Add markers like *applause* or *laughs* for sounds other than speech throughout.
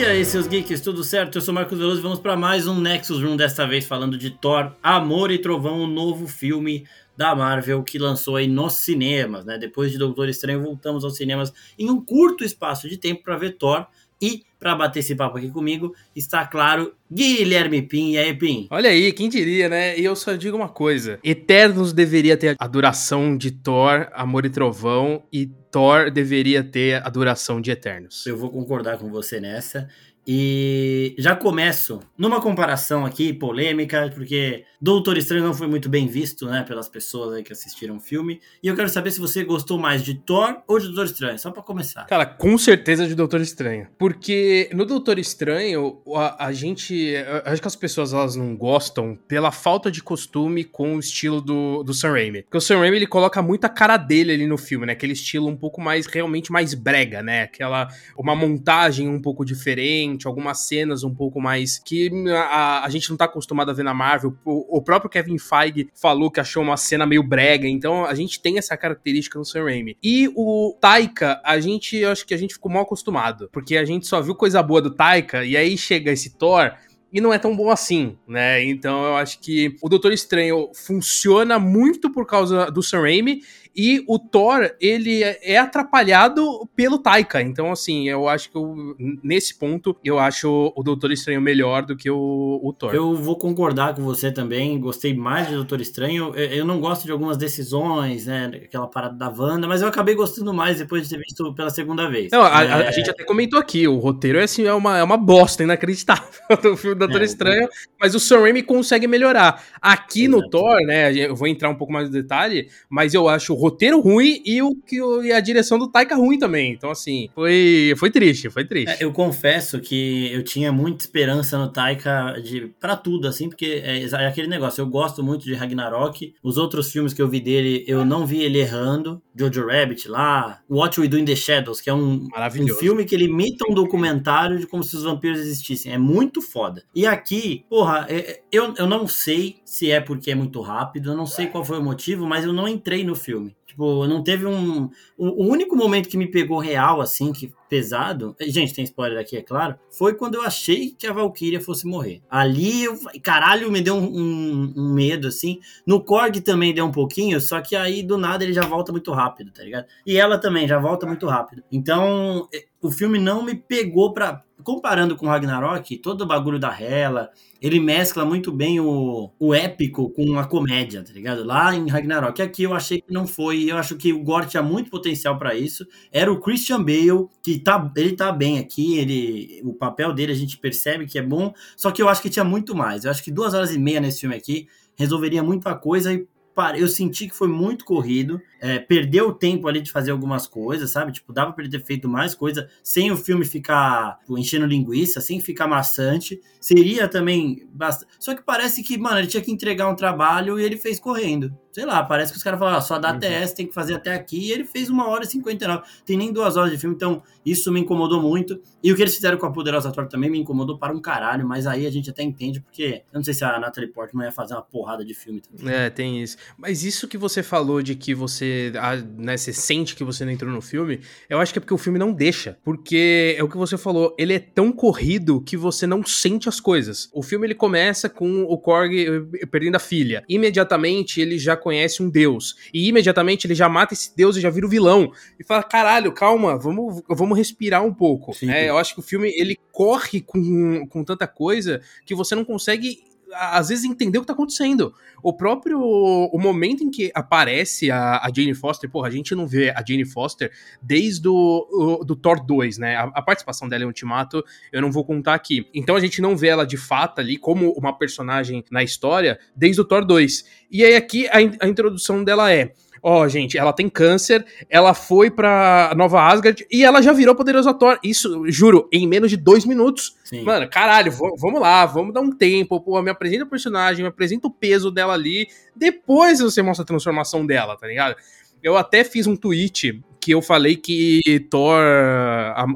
E aí, seus geeks, tudo certo? Eu sou Marcos Veloso e vamos para mais um Nexus Room, desta vez falando de Thor, Amor e Trovão, o um novo filme da Marvel que lançou aí nos cinemas, né? Depois de Doutor Estranho, voltamos aos cinemas em um curto espaço de tempo para ver Thor e para bater esse papo aqui comigo, está claro, Guilherme Pim. E aí, Pim? Olha aí, quem diria, né? E eu só digo uma coisa: Eternos deveria ter a duração de Thor, Amor e Trovão, e Thor deveria ter a duração de Eternos. Eu vou concordar com você nessa. E já começo numa comparação aqui polêmica, porque Doutor Estranho não foi muito bem visto, né, pelas pessoas que assistiram o filme. E eu quero saber se você gostou mais de Thor ou de Doutor Estranho, só para começar. Cara, com certeza de Doutor Estranho, porque no Doutor Estranho a, a gente, acho que as pessoas elas não gostam pela falta de costume com o estilo do, do Sam Raimi. Porque o Sam Raimi ele coloca muita cara dele ali no filme, né, aquele estilo um pouco mais realmente mais brega, né, aquela uma montagem um pouco diferente algumas cenas um pouco mais que a, a gente não tá acostumado a ver na Marvel. O, o, próprio Kevin Feige falou que achou uma cena meio brega, então a gente tem essa característica no Sam Raimi. E o Taika, a gente, eu acho que a gente ficou mal acostumado, porque a gente só viu coisa boa do Taika, e aí chega esse Thor, e não é tão bom assim, né? Então eu acho que o Doutor Estranho funciona muito por causa do Sam Raimi e o Thor, ele é atrapalhado pelo Taika. Então, assim, eu acho que eu, nesse ponto, eu acho o Doutor Estranho melhor do que o, o Thor. Eu vou concordar com você também. Gostei mais de Doutor Estranho. Eu não gosto de algumas decisões, né? Aquela parada da Wanda, mas eu acabei gostando mais depois de ter visto pela segunda vez. Não, a, é... a gente até comentou aqui, o roteiro é, assim, é, uma, é uma bosta inacreditável *laughs* do filme do Doutor é, Estranho, mas o Sam Raimi consegue melhorar. Aqui Exato. no Thor, né? Eu vou entrar um pouco mais no detalhe, mas eu acho roteiro ruim e, o, que, e a direção do Taika ruim também. Então, assim, foi, foi triste, foi triste. É, eu confesso que eu tinha muita esperança no Taika de, pra tudo, assim, porque é, é, aquele negócio. Eu gosto muito de Ragnarok. Os outros filmes que eu vi dele, eu não vi ele errando. Jojo Rabbit lá, What We Do in the Shadows, que é um, um filme que ele imita um documentário de como se os vampiros existissem. É muito foda. E aqui, porra, é, eu, eu não sei se é porque é muito rápido, eu não sei qual foi o motivo, mas eu não entrei no filme. Tipo, não teve um. O único momento que me pegou real, assim, que pesado. Gente, tem spoiler aqui, é claro. Foi quando eu achei que a Valkyria fosse morrer. Ali, eu, caralho, me deu um, um, um, medo, assim. No Korg também deu um pouquinho, só que aí do nada ele já volta muito rápido, tá ligado? E ela também já volta muito rápido. Então, o filme não me pegou pra. Comparando com Ragnarok, todo o bagulho da Hela, ele mescla muito bem o, o épico com a comédia, tá ligado? Lá em Ragnarok. Aqui eu achei que não foi. Eu acho que o Gore tinha muito potencial para isso. Era o Christian Bale, que tá, ele tá bem aqui, ele, o papel dele a gente percebe que é bom, só que eu acho que tinha muito mais. Eu acho que duas horas e meia nesse filme aqui resolveria muita coisa e eu senti que foi muito corrido, é, perdeu o tempo ali de fazer algumas coisas, sabe? Tipo, dava para ele ter feito mais coisa sem o filme ficar tipo, enchendo linguiça, sem ficar maçante. Seria também bastante. Só que parece que, mano, ele tinha que entregar um trabalho e ele fez correndo. Sei lá, parece que os caras falaram, ah, só dá até essa, tem que fazer até aqui, e ele fez uma hora e cinquenta e nove. Tem nem duas horas de filme, então isso me incomodou muito. E o que eles fizeram com a Poderosa Thor também me incomodou para um caralho, mas aí a gente até entende, porque eu não sei se a Natalie Portman ia fazer uma porrada de filme também. É, tem isso. Mas isso que você falou de que você, né, você sente que você não entrou no filme, eu acho que é porque o filme não deixa. Porque é o que você falou, ele é tão corrido que você não sente as coisas. O filme ele começa com o Korg eh, perdendo a filha. Imediatamente ele já conhece um deus. E imediatamente ele já mata esse deus e já vira o vilão. E fala: caralho, calma, vamos, vamos respirar um pouco. É, eu acho que o filme ele corre com, com tanta coisa que você não consegue às vezes entender o que tá acontecendo. O próprio o momento em que aparece a, a Jane Foster, porra, a gente não vê a Jane Foster desde o, o do Thor 2, né? A, a, participação dela em Ultimato eu não vou contar aqui. Então a gente não vê ela de fato ali como uma personagem na história desde o Thor 2. E aí aqui a, a introdução dela é ó, oh, gente, ela tem câncer, ela foi pra Nova Asgard e ela já virou poderosa Thor. Isso, juro, em menos de dois minutos. Sim. Mano, caralho, vamos lá, vamos dar um tempo, pô, me apresenta o personagem, me apresenta o peso dela ali, depois você mostra a transformação dela, tá ligado? Eu até fiz um tweet que eu falei que Thor,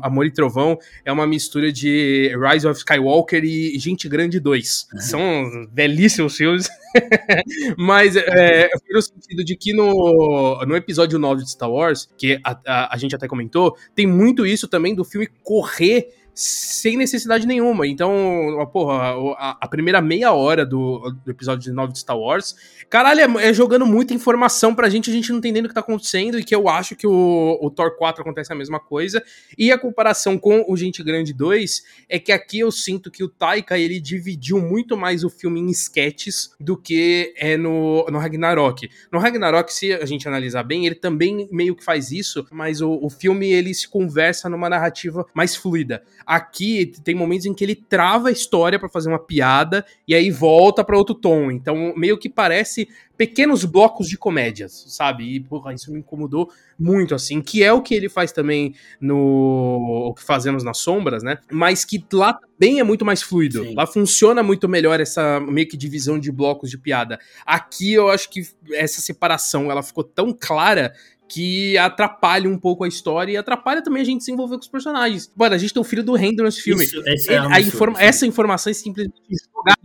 Amor e Trovão é uma mistura de Rise of Skywalker e Gente Grande 2. Uhum. São belíssimos filmes. *laughs* Mas é, no sentido de que no, no episódio 9 de Star Wars, que a, a, a gente até comentou, tem muito isso também do filme correr sem necessidade nenhuma. Então, porra, a, a primeira meia hora do, do episódio 9 de Star Wars, caralho, é, é, jogando muita informação pra gente, a gente não entendendo o que tá acontecendo, e que eu acho que o, o Thor 4 acontece a mesma coisa. E a comparação com o Gente Grande 2 é que aqui eu sinto que o Taika, ele dividiu muito mais o filme em sketches do que é no, no Ragnarok. No Ragnarok, se a gente analisar bem, ele também meio que faz isso, mas o, o filme, ele se conversa numa narrativa mais fluida. Aqui tem momentos em que ele trava a história para fazer uma piada e aí volta para outro tom. Então, meio que parece pequenos blocos de comédias, sabe? E, porra, isso me incomodou muito, assim, que é o que ele faz também no o que fazemos nas sombras, né? Mas que lá também é muito mais fluido. Sim. Lá funciona muito melhor essa meio que divisão de blocos de piada. Aqui eu acho que essa separação, ela ficou tão clara que atrapalha um pouco a história e atrapalha também a gente se envolver com os personagens. Mano, a gente tem o filho do Randall nesse filme. Isso, é a informa essa informação é simplesmente jogada.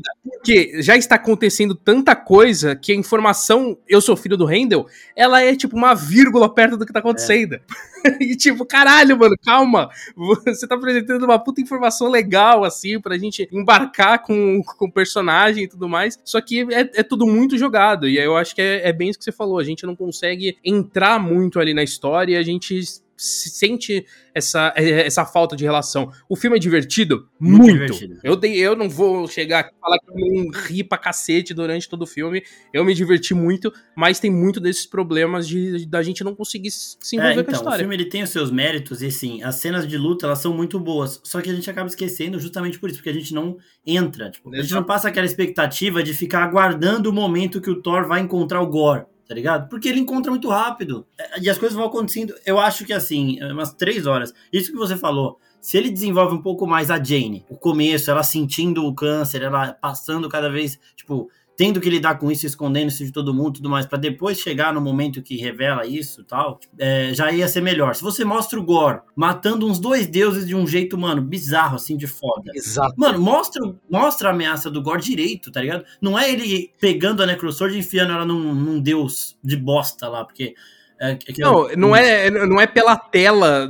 Porque já está acontecendo tanta coisa que a informação, eu sou filho do Randall, ela é tipo uma vírgula perto do que tá acontecendo. É. *laughs* e tipo, caralho, mano, calma. Você tá apresentando uma puta informação legal, assim, pra gente embarcar com, com o personagem e tudo mais. Só que é, é tudo muito jogado. E aí eu acho que é, é bem isso que você falou. A gente não consegue entrar muito ali na história e a gente sente essa, é, essa falta de relação. O filme é divertido? Muito. muito. Divertido. Eu, dei, eu não vou chegar aqui e falar que eu não ri pra cacete durante todo o filme. Eu me diverti muito, mas tem muito desses problemas de, da gente não conseguir se envolver é, então, com a história. O filme ele tem os seus méritos e sim, as cenas de luta elas são muito boas. Só que a gente acaba esquecendo justamente por isso, porque a gente não entra. Tipo, a gente não passa aquela expectativa de ficar aguardando o momento que o Thor vai encontrar o Gore tá ligado? Porque ele encontra muito rápido. É, e as coisas vão acontecendo. Eu acho que assim, umas três horas. Isso que você falou. Se ele desenvolve um pouco mais a Jane, o começo, ela sentindo o câncer, ela passando cada vez, tipo, tendo que lidar com isso, escondendo isso de todo mundo tudo mais, para depois chegar no momento que revela isso tal, é, já ia ser melhor. Se você mostra o Gore matando uns dois deuses de um jeito, mano, bizarro, assim, de foda. Exato. Mano, mostra, mostra a ameaça do Gore direito, tá ligado? Não é ele pegando a Necrosword e enfiando ela num, num deus de bosta lá, porque é, é não, não é, não é pela tela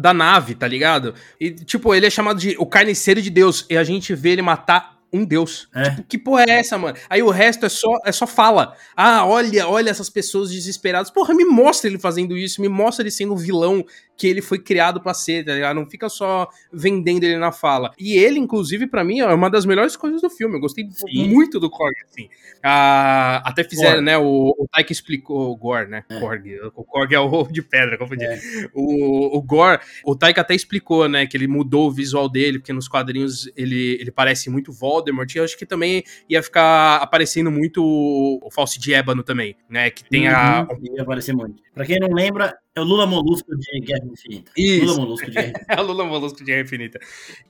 da nave, tá ligado? E, tipo, ele é chamado de o carniceiro de Deus, e a gente vê ele matar um deus. É. Tipo, que porra é essa, mano? Aí o resto é só, é só fala. Ah, olha, olha essas pessoas desesperadas. Porra, me mostra ele fazendo isso, me mostra ele sendo o vilão que ele foi criado para ser, tá ligado? Não fica só vendendo ele na fala. E ele, inclusive, para mim, é uma das melhores coisas do filme. Eu gostei Sim. muito do Korg, assim. Ah, até fizeram, Korg. né? O, o Taika explicou o Gore, né? É. Korg. O Korg é o ovo *laughs* de pedra, confundi. É. O, o Gore, o Taika até explicou, né? Que ele mudou o visual dele, porque nos quadrinhos ele, ele parece muito Voldemort. E eu acho que também ia ficar aparecendo muito o False de Ébano também, né? Que tem uhum, a. Ia aparecer muito. Pra quem não lembra, é o Lula Molusco de Guerra Infinita. Isso. Lula Molusco de Guerra Infinita. *laughs* é o Lula Molusco de Guerra Infinita.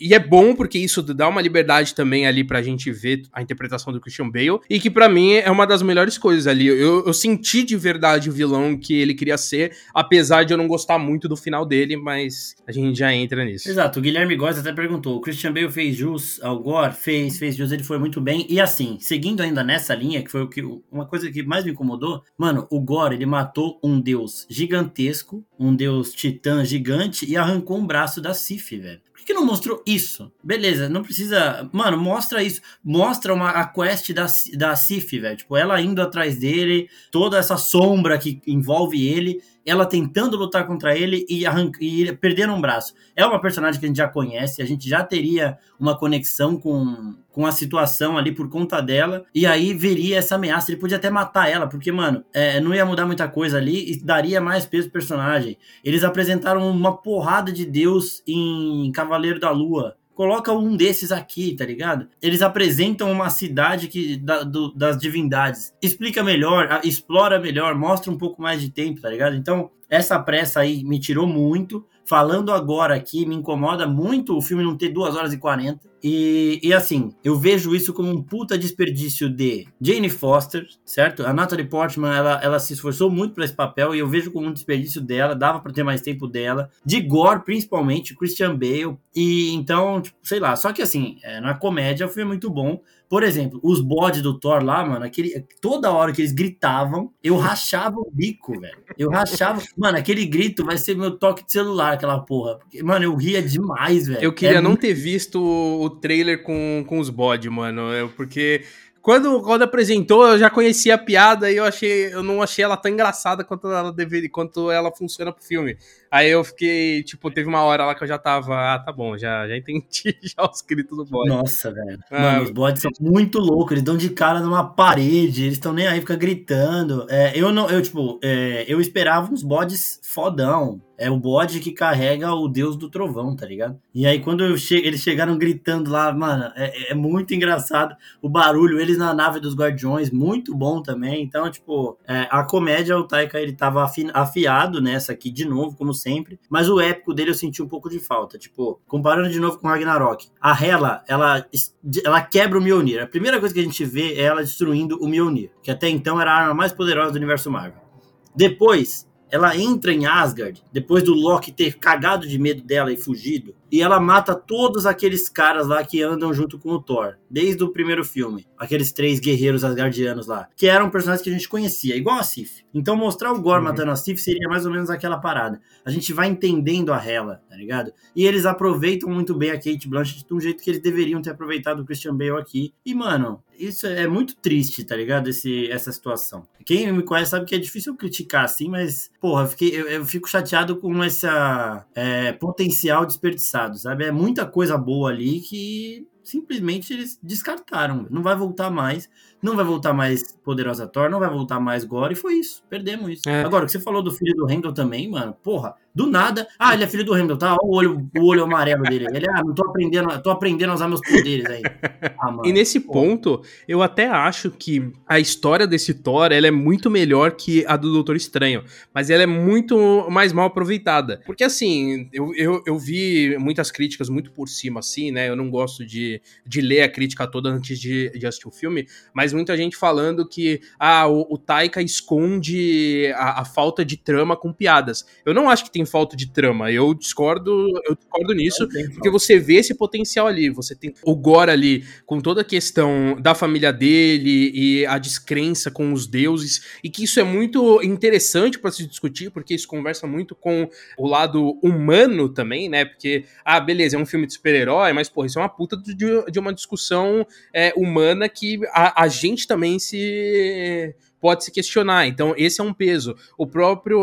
E é bom porque isso dá uma liberdade também ali pra gente ver a interpretação do Christian Bale. E que para mim é uma das melhores coisas ali. Eu, eu, senti de verdade o vilão que ele queria ser, apesar de eu não gostar muito do final dele, mas a gente já entra nisso. Exato. O Guilherme Góes até perguntou: o Christian Bale fez jus ao Gore? Fez, fez jus, ele foi muito bem. E assim, seguindo ainda nessa linha, que foi o que uma coisa que mais me incomodou, mano, o Gore, ele matou um deus gigantesco, um deus Deus titã gigante e arrancou um braço da Sif, velho. Por que não mostrou isso? Beleza, não precisa. Mano, mostra isso. Mostra uma, a quest da, da Sif, velho. Tipo, ela indo atrás dele, toda essa sombra que envolve ele ela tentando lutar contra ele e, e perdendo um braço. É uma personagem que a gente já conhece, a gente já teria uma conexão com, com a situação ali por conta dela, e aí veria essa ameaça. Ele podia até matar ela, porque, mano, é, não ia mudar muita coisa ali e daria mais peso pro personagem. Eles apresentaram uma porrada de Deus em Cavaleiro da Lua coloca um desses aqui, tá ligado? Eles apresentam uma cidade que da, do, das divindades. Explica melhor, explora melhor, mostra um pouco mais de tempo, tá ligado? Então, essa pressa aí me tirou muito. Falando agora aqui, me incomoda muito o filme não ter 2 horas e 40. E, e assim, eu vejo isso como um puta desperdício de Jane Foster, certo? A Natalie Portman, ela, ela se esforçou muito para esse papel e eu vejo como um desperdício dela, dava para ter mais tempo dela. De Gore, principalmente, Christian Bale. E então, tipo, sei lá, só que assim, é, na comédia o filme é muito bom, Por exemplo, os bodes do Thor lá, mano, aquele, toda hora que eles gritavam, eu rachava o bico, velho. Eu rachava. Mano, aquele grito vai ser meu toque de celular, aquela porra. Porque, mano, eu ria demais, velho. Eu queria é não muito... ter visto o trailer com, com os bodes, mano. Porque quando, quando apresentou, eu já conhecia a piada e eu achei, eu não achei ela tão engraçada quanto ela deveria, quanto ela funciona pro filme. Aí eu fiquei, tipo, teve uma hora lá que eu já tava, ah, tá bom, já, já entendi *laughs* já os gritos do bode. Nossa, velho. Ah, Mano, os bodes são muito loucos, eles dão de cara numa parede, eles estão nem aí, fica gritando. É, eu não, eu, tipo, é, eu esperava uns bodes fodão, é o bode que carrega o deus do trovão, tá ligado? E aí, quando che eles chegaram gritando lá, mano, é, é, muito engraçado o barulho, eles na nave dos guardiões, muito bom também. Então, tipo, é, a comédia, o Taika, ele tava afi afiado nessa aqui de novo, como sempre, mas o épico dele eu senti um pouco de falta. Tipo, comparando de novo com Ragnarok, a Hela, ela, ela quebra o Mjolnir. A primeira coisa que a gente vê é ela destruindo o Mjolnir, que até então era a arma mais poderosa do universo Marvel. Depois, ela entra em Asgard, depois do Loki ter cagado de medo dela e fugido, e ela mata todos aqueles caras lá que andam junto com o Thor, desde o primeiro filme. Aqueles três guerreiros asgardianos lá, que eram personagens que a gente conhecia, igual a Sif. Então mostrar o Gore uhum. matando a Sif seria mais ou menos aquela parada. A gente vai entendendo a Hela, tá ligado? E eles aproveitam muito bem a Kate Blanchett de um jeito que eles deveriam ter aproveitado o Christian Bale aqui. E, mano, isso é muito triste, tá ligado? Esse, essa situação. Quem me conhece sabe que é difícil criticar assim, mas, porra, eu, fiquei, eu, eu fico chateado com esse é, potencial desperdiçado sabe? É muita coisa boa ali que simplesmente eles descartaram. Não vai voltar mais. Não vai voltar mais Poderosa Thor, não vai voltar mais Gore, e foi isso. Perdemos isso. É. Agora, o que você falou do filho do Randall também, mano, porra, do nada. Ah, ele é filho do Randall, tá? Olha o olho, o olho amarelo dele. Ele, ah, não tô aprendendo, tô aprendendo a usar meus poderes aí. Ah, e nesse porra. ponto, eu até acho que a história desse Thor, ela é muito melhor que a do Doutor Estranho, mas ela é muito mais mal aproveitada. Porque assim, eu, eu, eu vi muitas críticas muito por cima, assim, né? Eu não gosto de, de ler a crítica toda antes de, de assistir o filme, mas muita gente falando que ah, o, o Taika esconde a, a falta de trama com piadas. Eu não acho que tem falta de trama. Eu discordo, eu discordo nisso, porque você vê esse potencial ali. Você tem o Gore ali, com toda a questão da família dele e a descrença com os deuses, e que isso é muito interessante para se discutir, porque isso conversa muito com o lado humano também, né? Porque, ah, beleza, é um filme de super-herói, mas, porra, isso é uma puta de, de uma discussão é, humana que a, a gente também se pode se questionar. Então, esse é um peso. O próprio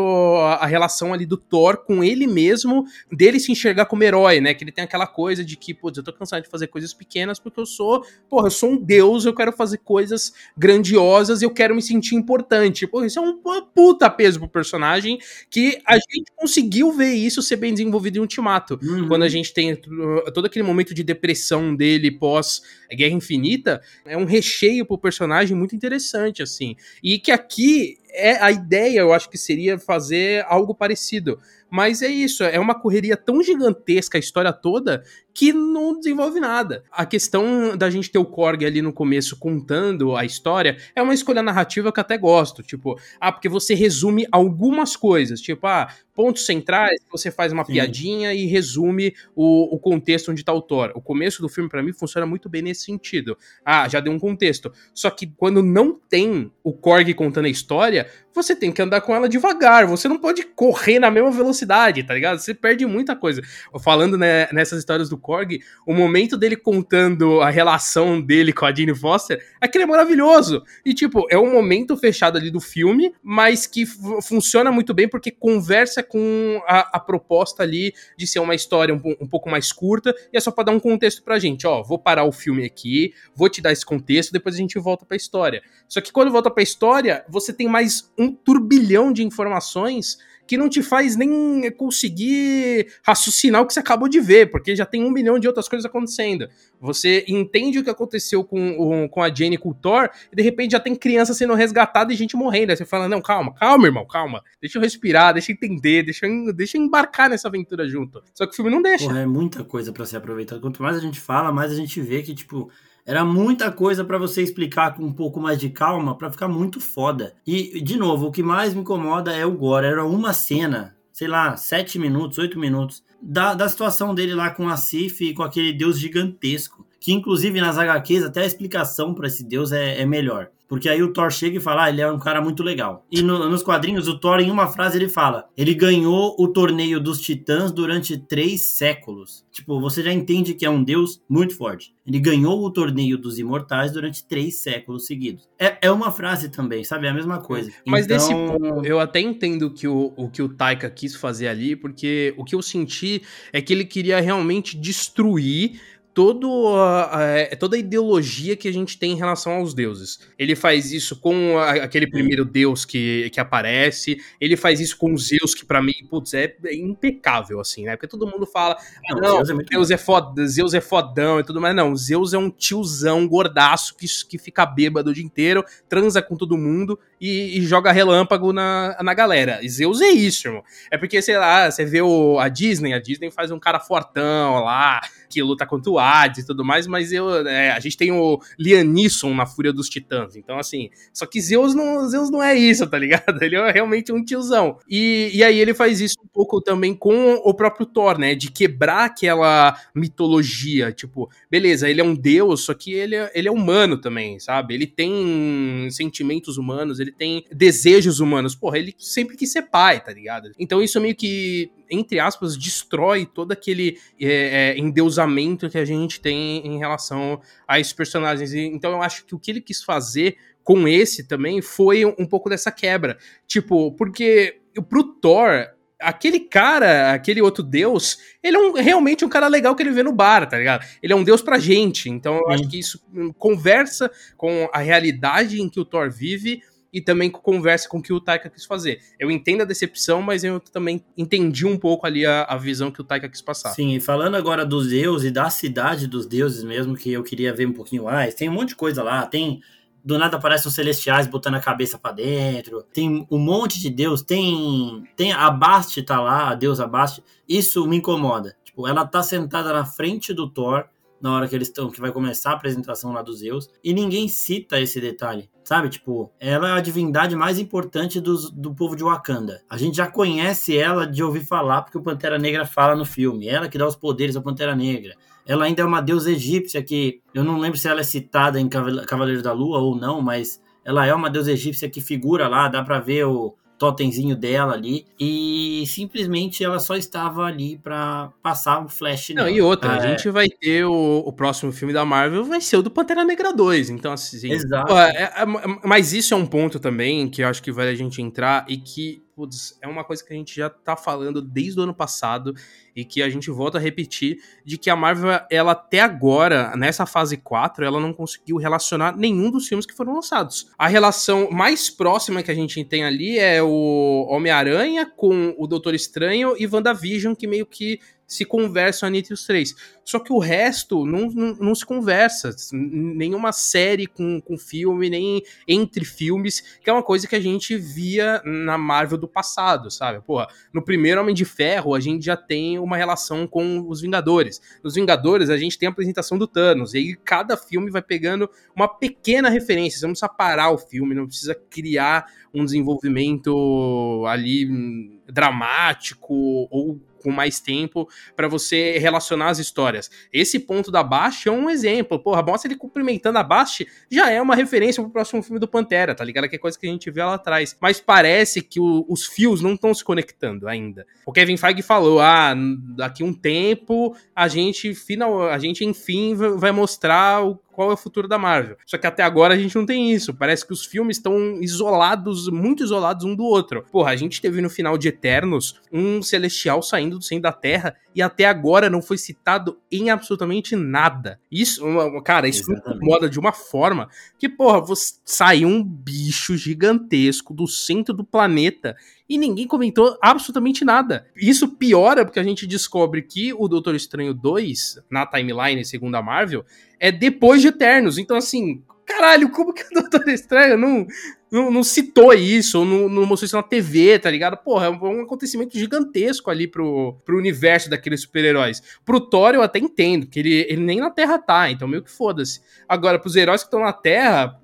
a relação ali do Thor com ele mesmo, dele se enxergar como herói, né? Que ele tem aquela coisa de que, putz, eu tô cansado de fazer coisas pequenas porque eu sou, porra, eu sou um deus, eu quero fazer coisas grandiosas, eu quero me sentir importante. Pô, isso é um puta peso pro personagem que a gente conseguiu ver isso ser bem desenvolvido em Ultimato. Uhum. Quando a gente tem todo aquele momento de depressão dele pós Guerra Infinita, é um recheio pro personagem muito interessante, assim. E que aqui é a ideia, eu acho que seria fazer algo parecido. Mas é isso, é uma correria tão gigantesca a história toda que não desenvolve nada. A questão da gente ter o Korg ali no começo contando a história é uma escolha narrativa que eu até gosto. Tipo, ah, porque você resume algumas coisas. Tipo, ah, pontos centrais, você faz uma Sim. piadinha e resume o, o contexto onde tá o Thor. O começo do filme, para mim, funciona muito bem nesse sentido. Ah, já deu um contexto. Só que quando não tem o Korg contando a história, você tem que andar com ela devagar. Você não pode correr na mesma velocidade, tá ligado? Você perde muita coisa. Falando né, nessas histórias do Korg, o momento dele contando a relação dele com a Jane Foster, aquele é maravilhoso. E, tipo, é um momento fechado ali do filme, mas que funciona muito bem porque conversa com a, a proposta ali de ser uma história um, um, pouco mais curta, e é só pra dar um contexto pra gente. Ó, vou parar o filme aqui, vou te dar esse contexto, depois a gente volta pra história. Só que quando volta pra história, você tem mais um turbilhão de informações que não te faz nem conseguir raciocinar o que você acabou de ver, porque já tem um milhão de outras coisas acontecendo. Você entende o que aconteceu com, com a Jane e com o Thor, e de repente já tem criança sendo resgatada e gente morrendo. Aí você fala: Não, calma, calma, irmão, calma. Deixa eu respirar, deixa eu entender, deixa eu, deixa eu embarcar nessa aventura junto. Só que o filme não deixa. Porra, é muita coisa para ser aproveitada. Quanto mais a gente fala, mais a gente vê que, tipo era muita coisa para você explicar com um pouco mais de calma para ficar muito foda. E, de novo, o que mais me incomoda é o Gore. Era uma cena, sei lá, sete minutos, oito minutos, da, da situação dele lá com a Sif e com aquele deus gigantesco. Que inclusive nas HQs até a explicação para esse deus é, é melhor. Porque aí o Thor chega e fala, ah, ele é um cara muito legal. E no, nos quadrinhos, o Thor, em uma frase, ele fala: ele ganhou o torneio dos titãs durante três séculos. Tipo, você já entende que é um deus muito forte. Ele ganhou o torneio dos imortais durante três séculos seguidos. É, é uma frase também, sabe? É a mesma coisa. Mas então... desse ponto, eu até entendo que o, o que o Taika quis fazer ali, porque o que eu senti é que ele queria realmente destruir todo a, a, toda a ideologia que a gente tem em relação aos deuses. Ele faz isso com a, aquele primeiro deus que, que aparece, ele faz isso com Zeus, que para mim, putz, é, é, impecável, assim, né? Porque todo mundo fala, não, não Zeus, é, Deus é foda, Zeus é fodão e tudo mais. Não, Zeus é um tiozão gordaço que, que fica bêbado o dia inteiro, transa com todo mundo e, e joga relâmpago na, na galera. E Zeus é isso, irmão. É porque, sei lá, você vê o, a Disney, a Disney faz um cara fortão lá, que luta contra o Hades e tudo mais, mas eu, é, a gente tem o Lianisson na Fúria dos Titãs. Então, assim, só que Zeus não, Zeus não é isso, tá ligado? *laughs* Ele é realmente um tiozão. E, e aí ele faz isso um pouco também com o próprio Thor, né? De quebrar aquela mitologia. Tipo, beleza, ele é um deus, só que ele é, ele é humano também, sabe? Ele tem sentimentos humanos, ele tem desejos humanos. Porra, ele sempre quis ser pai, tá ligado? Então isso meio que entre aspas, destrói todo aquele é, é, endeusamento que a gente tem em relação a esses personagens. Então eu acho que o que ele quis fazer com esse também foi um, um pouco dessa quebra. Tipo, porque pro Thor, aquele cara, aquele outro deus, ele é um, realmente um cara legal que ele vê no bar, tá ligado? Ele é um deus pra gente. Então eu acho que isso conversa com a realidade em que o Thor vive e também conversa com o que o Taika quis fazer. Eu entendo a decepção, mas eu também entendi um pouco ali a, a visão que o Taika quis passar. Sim, e falando agora dos deuses e da cidade dos deuses mesmo, que eu queria ver um pouquinho mais, tem um monte de coisa lá, tem do nada aparecem os celestiais botando a cabeça para dentro. Tem um monte de deus, tem tem a Bast tá lá, a deusa Bast. Isso me incomoda. Tipo, ela tá sentada na frente do Thor na hora que eles estão, que vai começar a apresentação lá dos Zeus, e ninguém cita esse detalhe, sabe? Tipo, ela é a divindade mais importante dos, do povo de Wakanda. A gente já conhece ela de ouvir falar, porque o Pantera Negra fala no filme, ela que dá os poderes ao Pantera Negra. Ela ainda é uma deusa egípcia que, eu não lembro se ela é citada em Cavaleiro da Lua ou não, mas ela é uma deusa egípcia que figura lá, dá pra ver o, totemzinho dela ali e simplesmente ela só estava ali para passar o flash Não, e outra, é... a gente vai ter o, o próximo filme da Marvel vai ser o do Pantera Negra 2, então assim, Exato. É, é, mas isso é um ponto também que eu acho que vale a gente entrar e que putz, é uma coisa que a gente já tá falando desde o ano passado e que a gente volta a repetir de que a Marvel, ela até agora, nessa fase 4, ela não conseguiu relacionar nenhum dos filmes que foram lançados. A relação mais próxima que a gente tem ali é o Homem-Aranha com o Doutor Estranho e WandaVision, que meio que se conversam entre os três. Só que o resto não, não, não, se conversa. Nenhuma série com, com filme, nem entre filmes, que é uma coisa que a gente via na Marvel do passado, sabe? Porra, no primeiro Homem de Ferro, a gente já tem uma relação com os Vingadores. Nos Vingadores, a gente tem a apresentação do Thanos. E aí cada filme vai pegando uma pequena referência. Você não precisa parar o filme, não precisa criar um desenvolvimento ali hum, dramático ou com mais tempo para você relacionar as histórias. Esse ponto da Bast é um exemplo. Porra, mostra ele cumprimentando a Bast já é uma referência pro próximo filme do Pantera, tá ligado? Que é coisa que a gente vê lá atrás. Mas parece que o, os fios não estão se conectando ainda. O Kevin Feige falou: ah, daqui um tempo a gente final, a gente enfim vai mostrar o qual é o futuro da Marvel. Só que até agora a gente não tem isso. Parece que os filmes estão isolados, muito isolados um do outro. Porra, a gente teve no final de Eternos um celestial saindo do centro da Terra e até agora não foi citado em absolutamente nada. Isso, cara, isso Exatamente. me incomoda de uma forma que, porra, você saiu um bicho gigantesco do centro do planeta e ninguém comentou absolutamente nada. Isso piora porque a gente descobre que o Doutor Estranho 2, na timeline segundo a Marvel, é depois de Eternos. Então, assim, caralho, como que o Doutor Estranho não, não, não citou isso, ou não, não, mostrou isso na TV, tá ligado? Porra, é um, acontecimento gigantesco ali pro, pro universo daqueles super-heróis. Pro Thor eu até entendo, que ele, ele nem na Terra tá, então meio que foda-se. Agora, pros heróis que estão na Terra,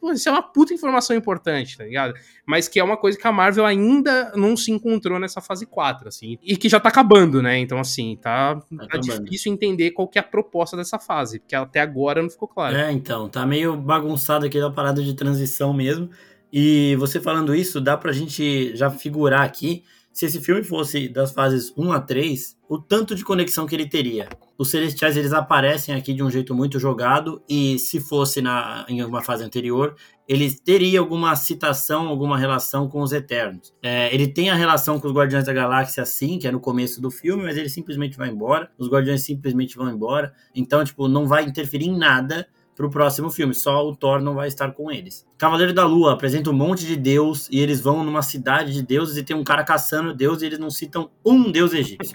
pô, isso é uma puta informação importante, tá ligado? Mas que é uma coisa que a Marvel ainda não se encontrou nessa fase 4, assim. E que já tá acabando, né? Então, assim, tá, tá, tá difícil entender qual que é a proposta dessa fase, porque até agora não ficou claro. É, então, tá meio bagunçado aqui da parada de transição mesmo. E você falando isso, dá pra gente já figurar aqui se esse filme fosse das fases 1 a 3, o tanto de conexão que ele teria. Os Celestiais eles aparecem aqui de um jeito muito jogado e se fosse na, em uma fase anterior, eles teria alguma citação, alguma relação com os Eternos. É, ele tem a relação com os Guardiões da Galáxia sim, que é no começo do filme, mas ele simplesmente vai embora. Os Guardiões simplesmente vão embora. Então, tipo, não vai interferir em nada pro próximo filme, só o Thor não vai estar com eles. Cavaleiro da Lua apresenta um monte de deus e eles vão numa cidade de deuses e tem um cara caçando deus e eles não citam um deus egípcio.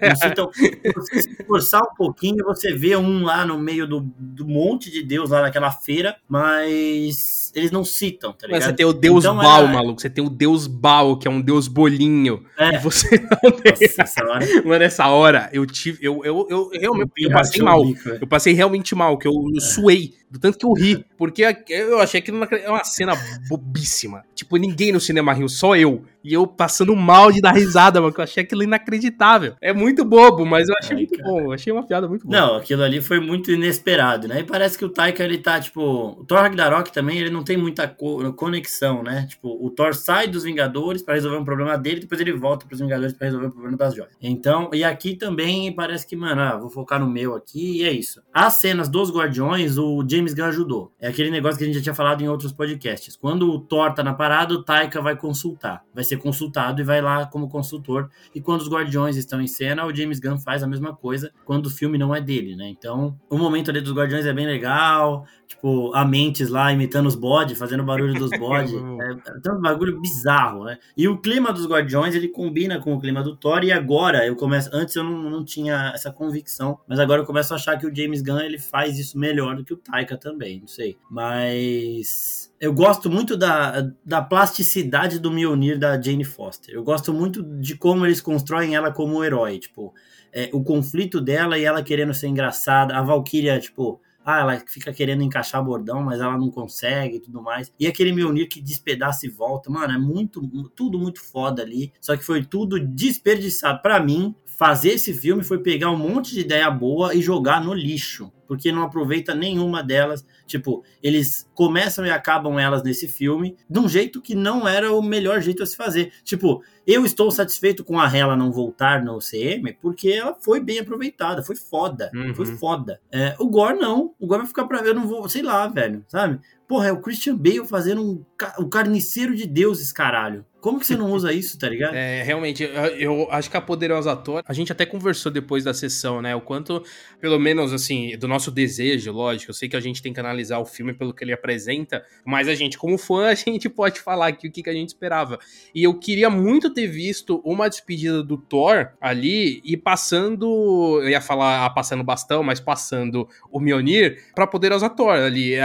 não citam. *laughs* Se você forçar um pouquinho, você vê um lá no meio do, do monte de deus lá naquela feira, mas eles não citam, tá ligado? Mas você tem o deus então, Baal, maluco. Você tem o deus Baal, que é um deus bolinho. É. E você *laughs* não tem. Nossa, essa hora. Mano, nessa hora eu tive. Eu, eu, eu, eu realmente eu passei mal. Bico, é. eu passei realmente mal, que eu, eu é. suei do tanto que eu ri. Porque eu achei aquilo é uma cena bobíssima. Tipo, ninguém no cinema riu, só eu. E eu passando mal de dar risada, mano, que eu achei aquilo inacreditável. É muito bobo, mas eu achei Ai, muito cara. bom. Eu achei uma piada muito boa. Não, aquilo ali foi muito inesperado, né? E parece que o Taika, ele tá, tipo... O Thor Ragnarok também, ele não tem muita co conexão, né? Tipo, o Thor sai dos Vingadores para resolver um problema dele, depois ele volta pros Vingadores para resolver o problema das joias. Então, e aqui também parece que, mano, ah, vou focar no meu aqui e é isso. As cenas dos Guardiões, o James Gunn ajudou. É aquele negócio que a gente já tinha falado em outros podcasts. Quando o Thor tá na parada, o Taika vai consultar. Vai ser consultado e vai lá como consultor. E quando os Guardiões estão em cena, o James Gunn faz a mesma coisa quando o filme não é dele, né? Então, o momento ali dos Guardiões é bem legal. Tipo, a Mentes lá imitando os bodes, fazendo barulho dos bodes. *laughs* é, é um bagulho bizarro, né? E o clima dos Guardiões, ele combina com o clima do Thor. E agora, eu começo... Antes eu não, não tinha essa convicção, mas agora eu começo a achar que o James Gunn, ele faz isso melhor do que o Taika também, não sei. Mas eu gosto muito da, da plasticidade do Mjolnir da Jane Foster. Eu gosto muito de como eles constroem ela como um herói, tipo, é, o conflito dela e ela querendo ser engraçada, a Valkyria, tipo, ah, ela fica querendo encaixar bordão, mas ela não consegue e tudo mais. E aquele Mjolnir que despedaça e volta, mano, é muito, tudo muito foda ali. Só que foi tudo desperdiçado para mim fazer esse filme foi pegar um monte de ideia boa e jogar no lixo, porque não aproveita nenhuma delas. Tipo, eles começam e acabam elas nesse filme de um jeito que não era o melhor jeito a se fazer. Tipo, eu estou satisfeito com a Hela não voltar no CM porque ela foi bem aproveitada, foi foda, uhum. foi foda. É, o Gore não, o Gore vai ficar pra ver, eu não vou, sei lá, velho, sabe? Porra, é o Christian Bale fazendo um, um carniceiro de deuses, caralho. Como que você não usa isso, tá ligado? *laughs* É, realmente, eu, eu, acho que a Poderosa Thor, a gente até conversou depois da sessão, né? O quanto, pelo menos, assim, do nosso desejo, lógico, eu sei que a gente tem que analisar o filme pelo que ele apresenta, mas a gente, como fã, *laughs* a gente pode falar aqui o que, que a gente esperava. E eu queria muito ter visto uma despedida do Thor ali e passando, eu ia falar passando bastão, mas passando o Mjolnir pra Poderosa Thor ali.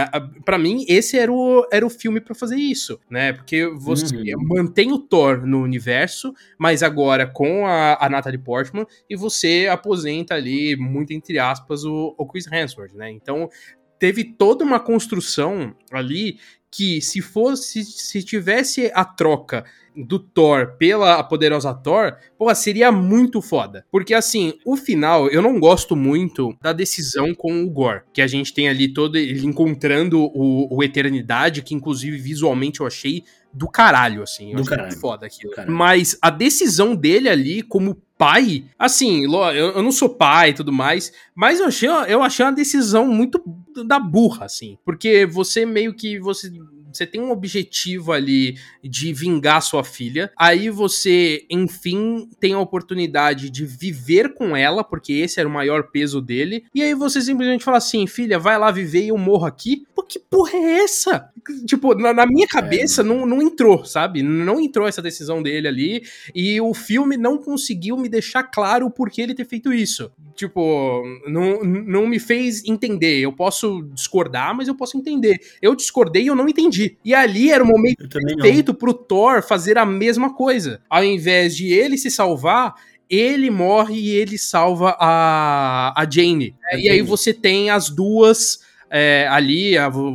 para mim, esse era o, era o filme para fazer isso, né? Porque você uhum. mantém o Thor no universo, mas agora com a, a Natalie Portman, e você aposenta ali, muito entre aspas, o, o Chris Hemsworth, né? Então teve toda uma construção ali que se fosse se tivesse a troca do Thor pela poderosa Thor, pô, seria muito foda. Porque assim, o final, eu não gosto muito da decisão com o Gore, que a gente tem ali todo ele encontrando o, o Eternidade, que inclusive visualmente eu achei do caralho, assim. Eu do achei caralho. muito foda aquilo. Mas a decisão dele ali, como pai, assim, eu, não sou pai e tudo mais, mas eu achei, eu achei uma decisão muito da burra, assim. Porque você meio que. Você você tem um objetivo ali de vingar sua filha. Aí você, enfim, tem a oportunidade de viver com ela, porque esse era o maior peso dele. E aí você simplesmente fala assim: filha, vai lá viver e eu morro aqui. Pô, que porra é essa? Tipo, na, na minha cabeça é. não, não entrou, sabe? Não entrou essa decisão dele ali. E o filme não conseguiu me deixar claro o porquê ele ter feito isso. tipo, não, não me fez entender. Eu posso discordar, mas eu posso entender. Eu discordei e eu não entendi. E ali era o momento perfeito pro Thor fazer a mesma coisa. Ao invés de ele se salvar, ele morre e ele salva a, a Jane. É, e aí você tem as duas é, ali,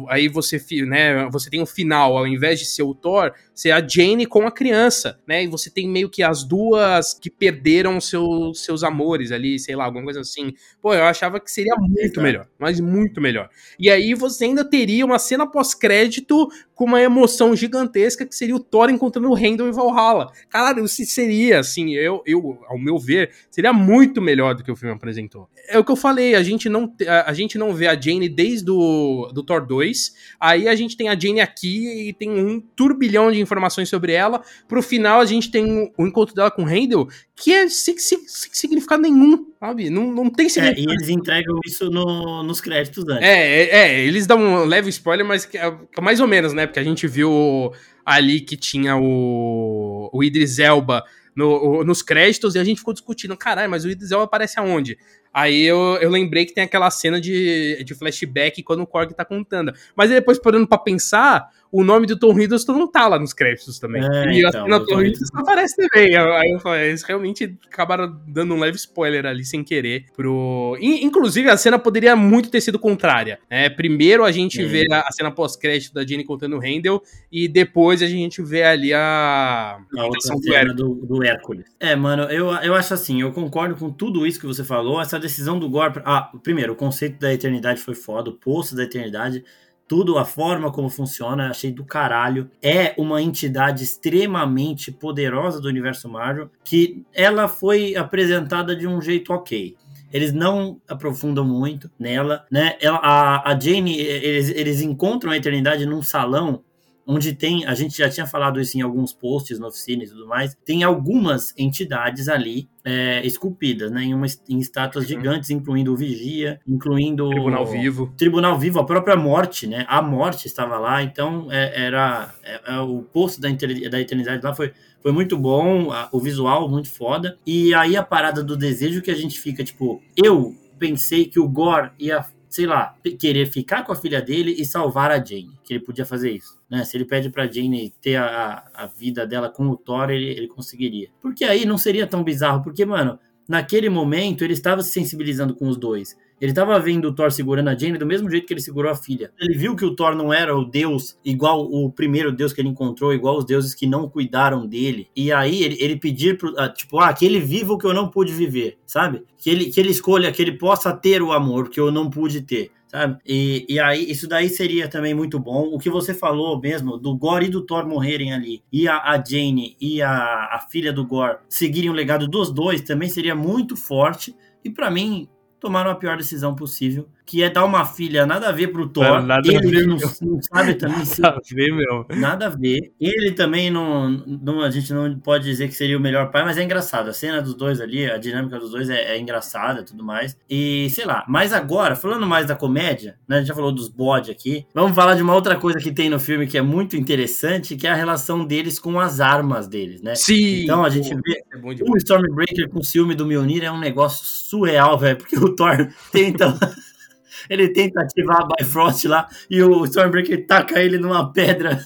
aí você, né, você tem o final, ao invés de ser o Thor, ser a Jane com a criança, né? E você tem meio que as duas que perderam seu, seus amores ali, sei lá, alguma coisa assim. Pô, eu achava que seria muito melhor, mas muito melhor. E aí você ainda teria uma cena pós-crédito com uma emoção gigantesca que seria o Thor encontrando o Randall e Valhalla. Cara, isso seria, assim, eu, eu, ao meu ver, seria muito melhor do que o filme apresentou. É o que eu falei, a gente não, a, a gente não vê a Jane desde o do Thor 2, aí a gente tem a Jane aqui e tem um turbilhão de informações sobre ela. Pro final, a gente tem o encontro dela com o Handel, que é sem, sem, sem, significado nenhum, sabe? Não, não tem significado. É, e eles entregam isso no, nos créditos antes. É, é, é, eles dão um leve spoiler, mas que, é, mais ou menos, né? Porque a gente viu ali que tinha o, o Idris Elba no, nos créditos e a gente ficou discutindo, caralho, mas o Idris Elba aparece aonde? Aí eu, eu lembrei que tem aquela cena de, de flashback quando o Korg tá contando. Mas depois, parando pra pensar, o nome do Tom Hiddleston não tá lá nos créditos também. É, e então, a Tom Hiddleston aparece também. Aí eu falei, eles realmente acabaram dando um leve spoiler ali sem querer pro. Inclusive, a cena poderia muito ter sido contrária. Né? Primeiro a gente é. vê a, a cena pós-crédito da Jenny contando o Handel, e depois a gente vê ali a. A outra cena do, do Hércules. É, mano, eu, eu acho assim, eu concordo com tudo isso que você falou. Essa decisão do Gore. Ah, primeiro, o conceito da eternidade foi foda, o poço da eternidade tudo, a forma como funciona, achei do caralho. É uma entidade extremamente poderosa do universo Marvel, que ela foi apresentada de um jeito ok. Eles não aprofundam muito nela, né? Ela, a, a Jane, eles, eles encontram a eternidade num salão onde tem, a gente já tinha falado isso em alguns posts na oficina e tudo mais, tem algumas entidades ali é, esculpidas, né, em, uma, em estátuas uhum. gigantes, incluindo o Vigia, incluindo Tribunal o, Vivo, Tribunal Vivo, a própria morte, né, a morte estava lá, então é, era é, é o posto da, da eternidade lá foi foi muito bom, a, o visual muito foda. E aí a parada do desejo que a gente fica, tipo, eu pensei que o Gore ia sei lá, querer ficar com a filha dele e salvar a Jane, que ele podia fazer isso. Né? Se ele pede pra Jane ter a, a vida dela com o Thor, ele, ele conseguiria. Porque aí não seria tão bizarro, porque, mano, naquele momento ele estava se sensibilizando com os dois. Ele estava vendo o Thor segurando a Jane do mesmo jeito que ele segurou a filha. Ele viu que o Thor não era o deus igual o primeiro deus que ele encontrou, igual os deuses que não cuidaram dele. E aí ele, ele pedir, pro, ah, tipo, ah, que ele viva o que eu não pude viver, sabe? Que ele, que ele escolha, que ele possa ter o amor que eu não pude ter. Sabe? E, e aí, isso daí seria também muito bom. O que você falou mesmo, do Gore e do Thor morrerem ali, e a, a Jane e a, a filha do Gore seguirem o legado dos dois, também seria muito forte. E para mim, tomaram a pior decisão possível, que é dar uma filha nada a ver pro Thor. nada ele a ver, não, não, sabe *laughs* também se... Nada a ver, meu. Nada a ver. Ele também não, não. A gente não pode dizer que seria o melhor pai, mas é engraçado. A cena dos dois ali, a dinâmica dos dois é, é engraçada e tudo mais. E sei lá, mas agora, falando mais da comédia, né? A gente já falou dos bode aqui. Vamos falar de uma outra coisa que tem no filme que é muito interessante, que é a relação deles com as armas deles, né? Sim. Então a gente vê é o Stormbreaker com o ciúme do Mjolnir é um negócio surreal, velho, porque o Thor *laughs* tenta ele tenta ativar a Bifrost lá e o Stormbreaker taca ele numa pedra.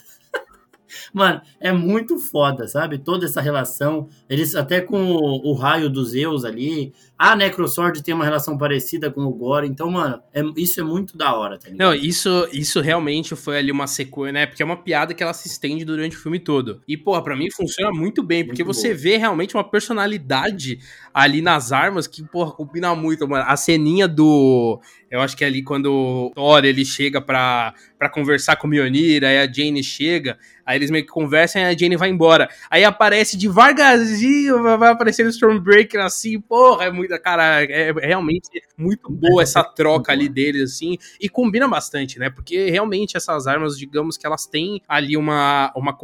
Mano, é muito foda, sabe? Toda essa relação. Eles até com o, o raio dos Zeus ali. A Necrosword tem uma relação parecida com o Gore. Então, mano, é, isso é muito da hora, tá ligado? Não, isso, isso realmente foi ali uma sequência, né? Porque é uma piada que ela se estende durante o filme todo. E, porra, pra mim funciona muito bem, porque muito você vê realmente uma personalidade ali nas armas que, porra, combina muito, mano. A ceninha do. Eu acho que é ali quando o Thor ele chega pra, pra conversar com o Mjolnir, aí a Jane chega, aí eles meio que conversam e a Jane vai embora. Aí aparece devagarzinho, vai aparecer o Stormbreaker assim, porra, é muito. Cara, é, é realmente muito boa essa troca ali deles, assim, e combina bastante, né? Porque realmente essas armas, digamos que elas têm ali uma. uma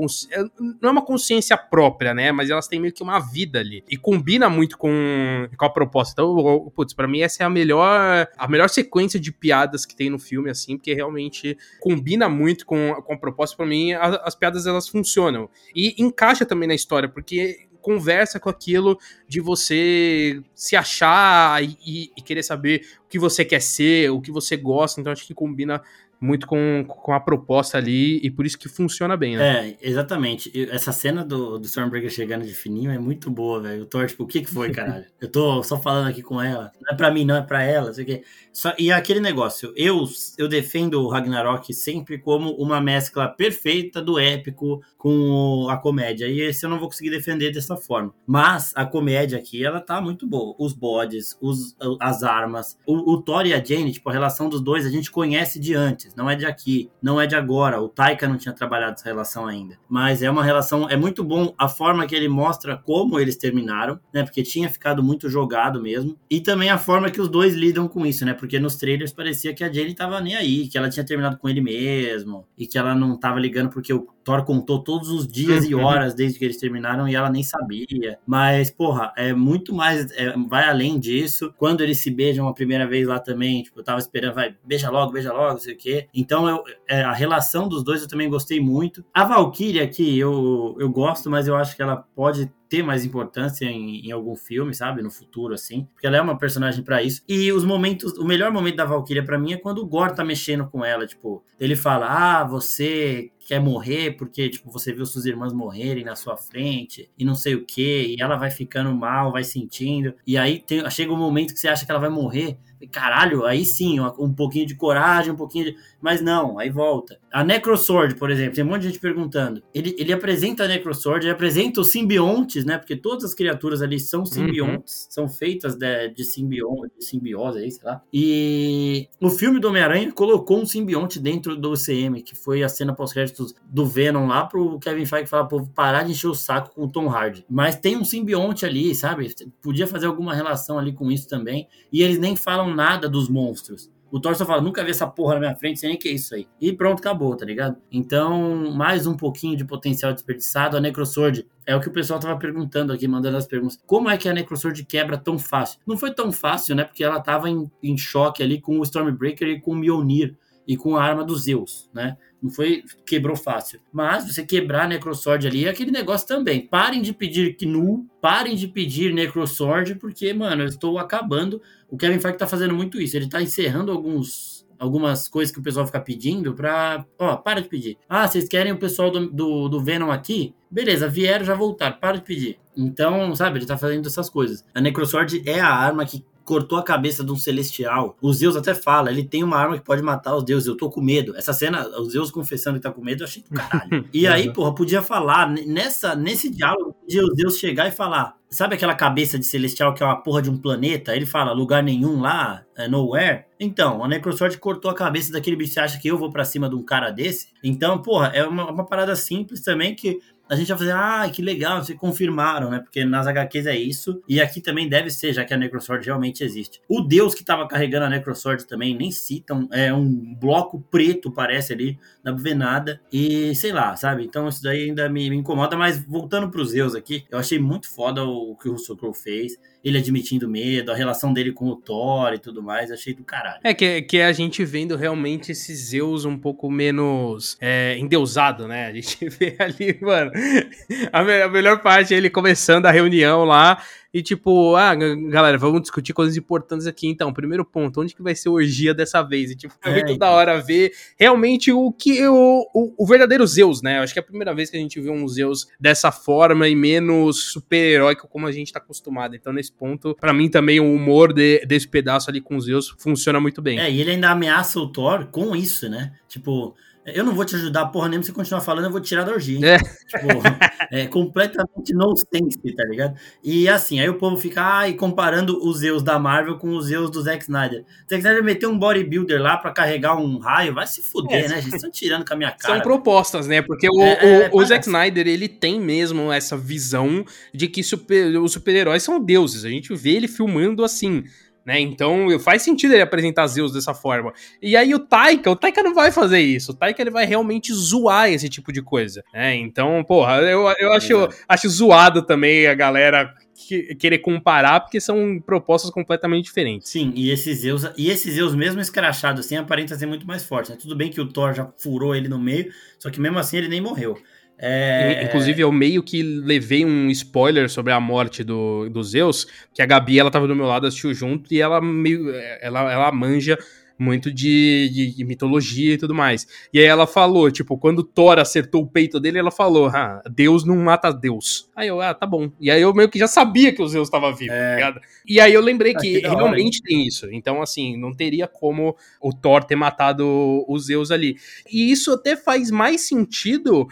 não é uma consciência própria, né? Mas elas têm meio que uma vida ali. E combina muito com, com a proposta. Então, putz, pra mim essa é a melhor. A melhor sequência de piadas que tem no filme, assim, porque realmente combina muito com, com a proposta. Pra mim, as, as piadas elas funcionam. E encaixa também na história, porque conversa com aquilo de você se achar e, e, querer saber o que você quer ser, o que você gosta. Então acho que combina muito com, com a proposta ali e por isso que funciona bem, né? É, exatamente. Essa cena do, do Stormbreaker chegando de fininho é muito boa, velho. O Thor, tipo, o que que foi, caralho? *laughs* Eu tô só falando aqui com ela. Não é pra mim, não é pra ela, sei o quê. Só, e aquele negócio, eu, eu defendo o Ragnarok sempre como uma mescla perfeita do épico com a comédia. E esse eu não vou conseguir defender dessa forma. Mas a comédia aqui, ela tá muito boa. Os bodes, os, as armas. O, o Thor e a Jane, tipo, a relação dos dois a gente conhece de antes. Não é de aqui, não é de agora. O Taika não tinha trabalhado essa relação ainda. Mas é uma relação, é muito bom a forma que ele mostra como eles terminaram, né? Porque tinha ficado muito jogado mesmo. E também a forma que os dois lidam com isso, né? Porque nos trailers parecia que a Jane tava nem aí, que ela tinha terminado com ele mesmo, e que ela não tava ligando porque o Thor contou todos os dias e uhum. horas desde que eles terminaram e ela nem sabia. Mas, porra, é muito mais. É, vai além disso. Quando eles se beijam a primeira vez lá também, tipo, eu tava esperando, vai, beija logo, beija logo, não sei o quê. Então, eu, é, a relação dos dois eu também gostei muito. A Valkyria aqui, eu, eu gosto, mas eu acho que ela pode ter mais importância em, em, algum filme, sabe? No futuro, assim. Porque ela é uma personagem para isso. E os momentos. O melhor momento da Valkyria para mim é quando o Gore tá mexendo com ela. Tipo, ele fala: Ah, você quer morrer porque, tipo, você viu suas irmãs morrerem na sua frente e não sei o que, e ela vai ficando mal, vai sentindo, e aí tem, chega um momento que você acha que ela vai morrer, caralho, aí sim, um pouquinho de coragem, um pouquinho de... Mas não, aí volta. A Necrosword, por exemplo, tem um monte de gente perguntando. Ele, ele apresenta a Necrosword, ele apresenta os simbiontes, né? Porque todas as criaturas ali são uhum. simbiontes, uhum. são feitas de, de, simbiose, de simbiose aí, sei lá. E o filme do Homem-Aranha colocou um simbionte dentro do UCM, que foi a cena pós-créditos do Venom lá pro Kevin Feige falar, pô, parar de encher o saco com o Tom Hardy. Mas tem um simbionte ali, sabe? Podia fazer alguma relação ali com isso também. E eles nem falam nada dos monstros. O Thor só fala, nunca vi essa porra na minha frente, sei nem que é isso aí. E pronto, acabou, tá ligado? Então, mais um pouquinho de potencial desperdiçado. A Necrosword é o que o pessoal tava perguntando aqui, mandando as perguntas. Como é que a Necrosword quebra tão fácil? Não foi tão fácil, né? Porque ela tava em, em choque ali com o Stormbreaker e com o Mjolnir e com a arma dos Zeus, né? Não foi quebrou fácil. Mas você quebrar Necrosword ali é aquele negócio também. Parem de pedir Knu, parem de pedir Necrosword, porque, mano, eu estou acabando. O Kevin Feige tá fazendo muito isso. Ele tá encerrando alguns algumas coisas que o pessoal fica pedindo pra. Ó, para de pedir. Ah, vocês querem o pessoal do, do, do Venom aqui? Beleza, vieram, já voltaram, para de pedir. Então, sabe, ele tá fazendo essas coisas. A Necrosword é a arma que cortou a cabeça de um celestial. Os Zeus até fala, ele tem uma arma que pode matar os deuses. Eu tô com medo. Essa cena, os Zeus confessando que tá com medo, eu achei do caralho. *laughs* E aí, porra, podia falar, nessa, nesse diálogo, podia os Zeus chegar e falar. Sabe aquela cabeça de celestial que é uma porra de um planeta? Ele fala, lugar nenhum lá, é nowhere. Então, a Necrosword cortou a cabeça daquele bicho. Você acha que eu vou para cima de um cara desse? Então, porra, é uma, uma parada simples também que a gente vai fazer, ah, que legal, vocês confirmaram, né? Porque nas HQs é isso. E aqui também deve ser, já que a Necrosword realmente existe. O deus que estava carregando a Necrosword também nem citam. É um bloco preto, parece ali, dá pra nada. E sei lá, sabe? Então isso daí ainda me, me incomoda. Mas voltando pros Zeus aqui, eu achei muito foda o que o Russell Crowe fez ele admitindo medo, a relação dele com o Thor e tudo mais, achei do caralho. É que, que a gente vendo realmente esse Zeus um pouco menos é, endeusado, né? A gente *laughs* vê ali, mano, a, me a melhor parte é ele começando a reunião lá, e tipo, ah, galera, vamos discutir coisas importantes aqui. Então, primeiro ponto, onde que vai ser a orgia dessa vez? E tipo, é, muito então. da hora ver realmente o que o, o, o, verdadeiro Zeus, né? Acho que é a primeira vez que a gente vê um Zeus dessa forma e menos super-heróico como a gente tá acostumado. Então, nesse ponto, para mim também o humor de, desse pedaço ali com Zeus funciona muito bem. É, e ele ainda ameaça o Thor com isso, né? Tipo, eu não vou te ajudar porra nenhuma, se você continuar falando, eu vou te tirar da orgia. É. Tipo, é completamente nonsense, tá ligado? E assim, aí o povo fica ai, comparando os Zeus da Marvel com os Zeus do Zack Snyder. O Zack Snyder meteu um bodybuilder lá pra carregar um raio, vai se fuder, é. né, gente? Estão tirando com a minha cara. São propostas, né? Porque o, é, o, é, o Zack Snyder, ele tem mesmo essa visão de que super, os super-heróis são deuses. A gente vê ele filmando assim né? Então faz sentido ele apresentar Zeus dessa forma. E aí o Taika, o Taika não vai fazer isso. O Taika ele vai realmente zoar esse tipo de coisa. Né? Então, porra, eu, eu acho, é. acho zoado também a galera querer comparar, porque são propostas completamente diferentes. Sim, e esses Zeus, e esses Zeus mesmo escrachados assim, aparenta ser muito mais forte. Né? Tudo bem que o Thor já furou ele no meio, só que mesmo assim ele nem morreu. É... Inclusive, eu meio que levei um spoiler sobre a morte do, do Zeus, que a Gabi, ela tava do meu lado, assistiu junto, e ela meio. Ela, ela manja muito de, de, de, mitologia e tudo mais. E aí ela falou, tipo, quando Thor acertou o peito dele, ela falou, ah, Deus não mata Deus. Aí eu, ah, tá bom. E aí eu meio que já sabia que o Zeus estava vivo, é. tá E aí eu lembrei ah, que, que realmente tem isso. Então, assim, não teria como o Thor ter matado o Zeus ali. E isso até faz mais sentido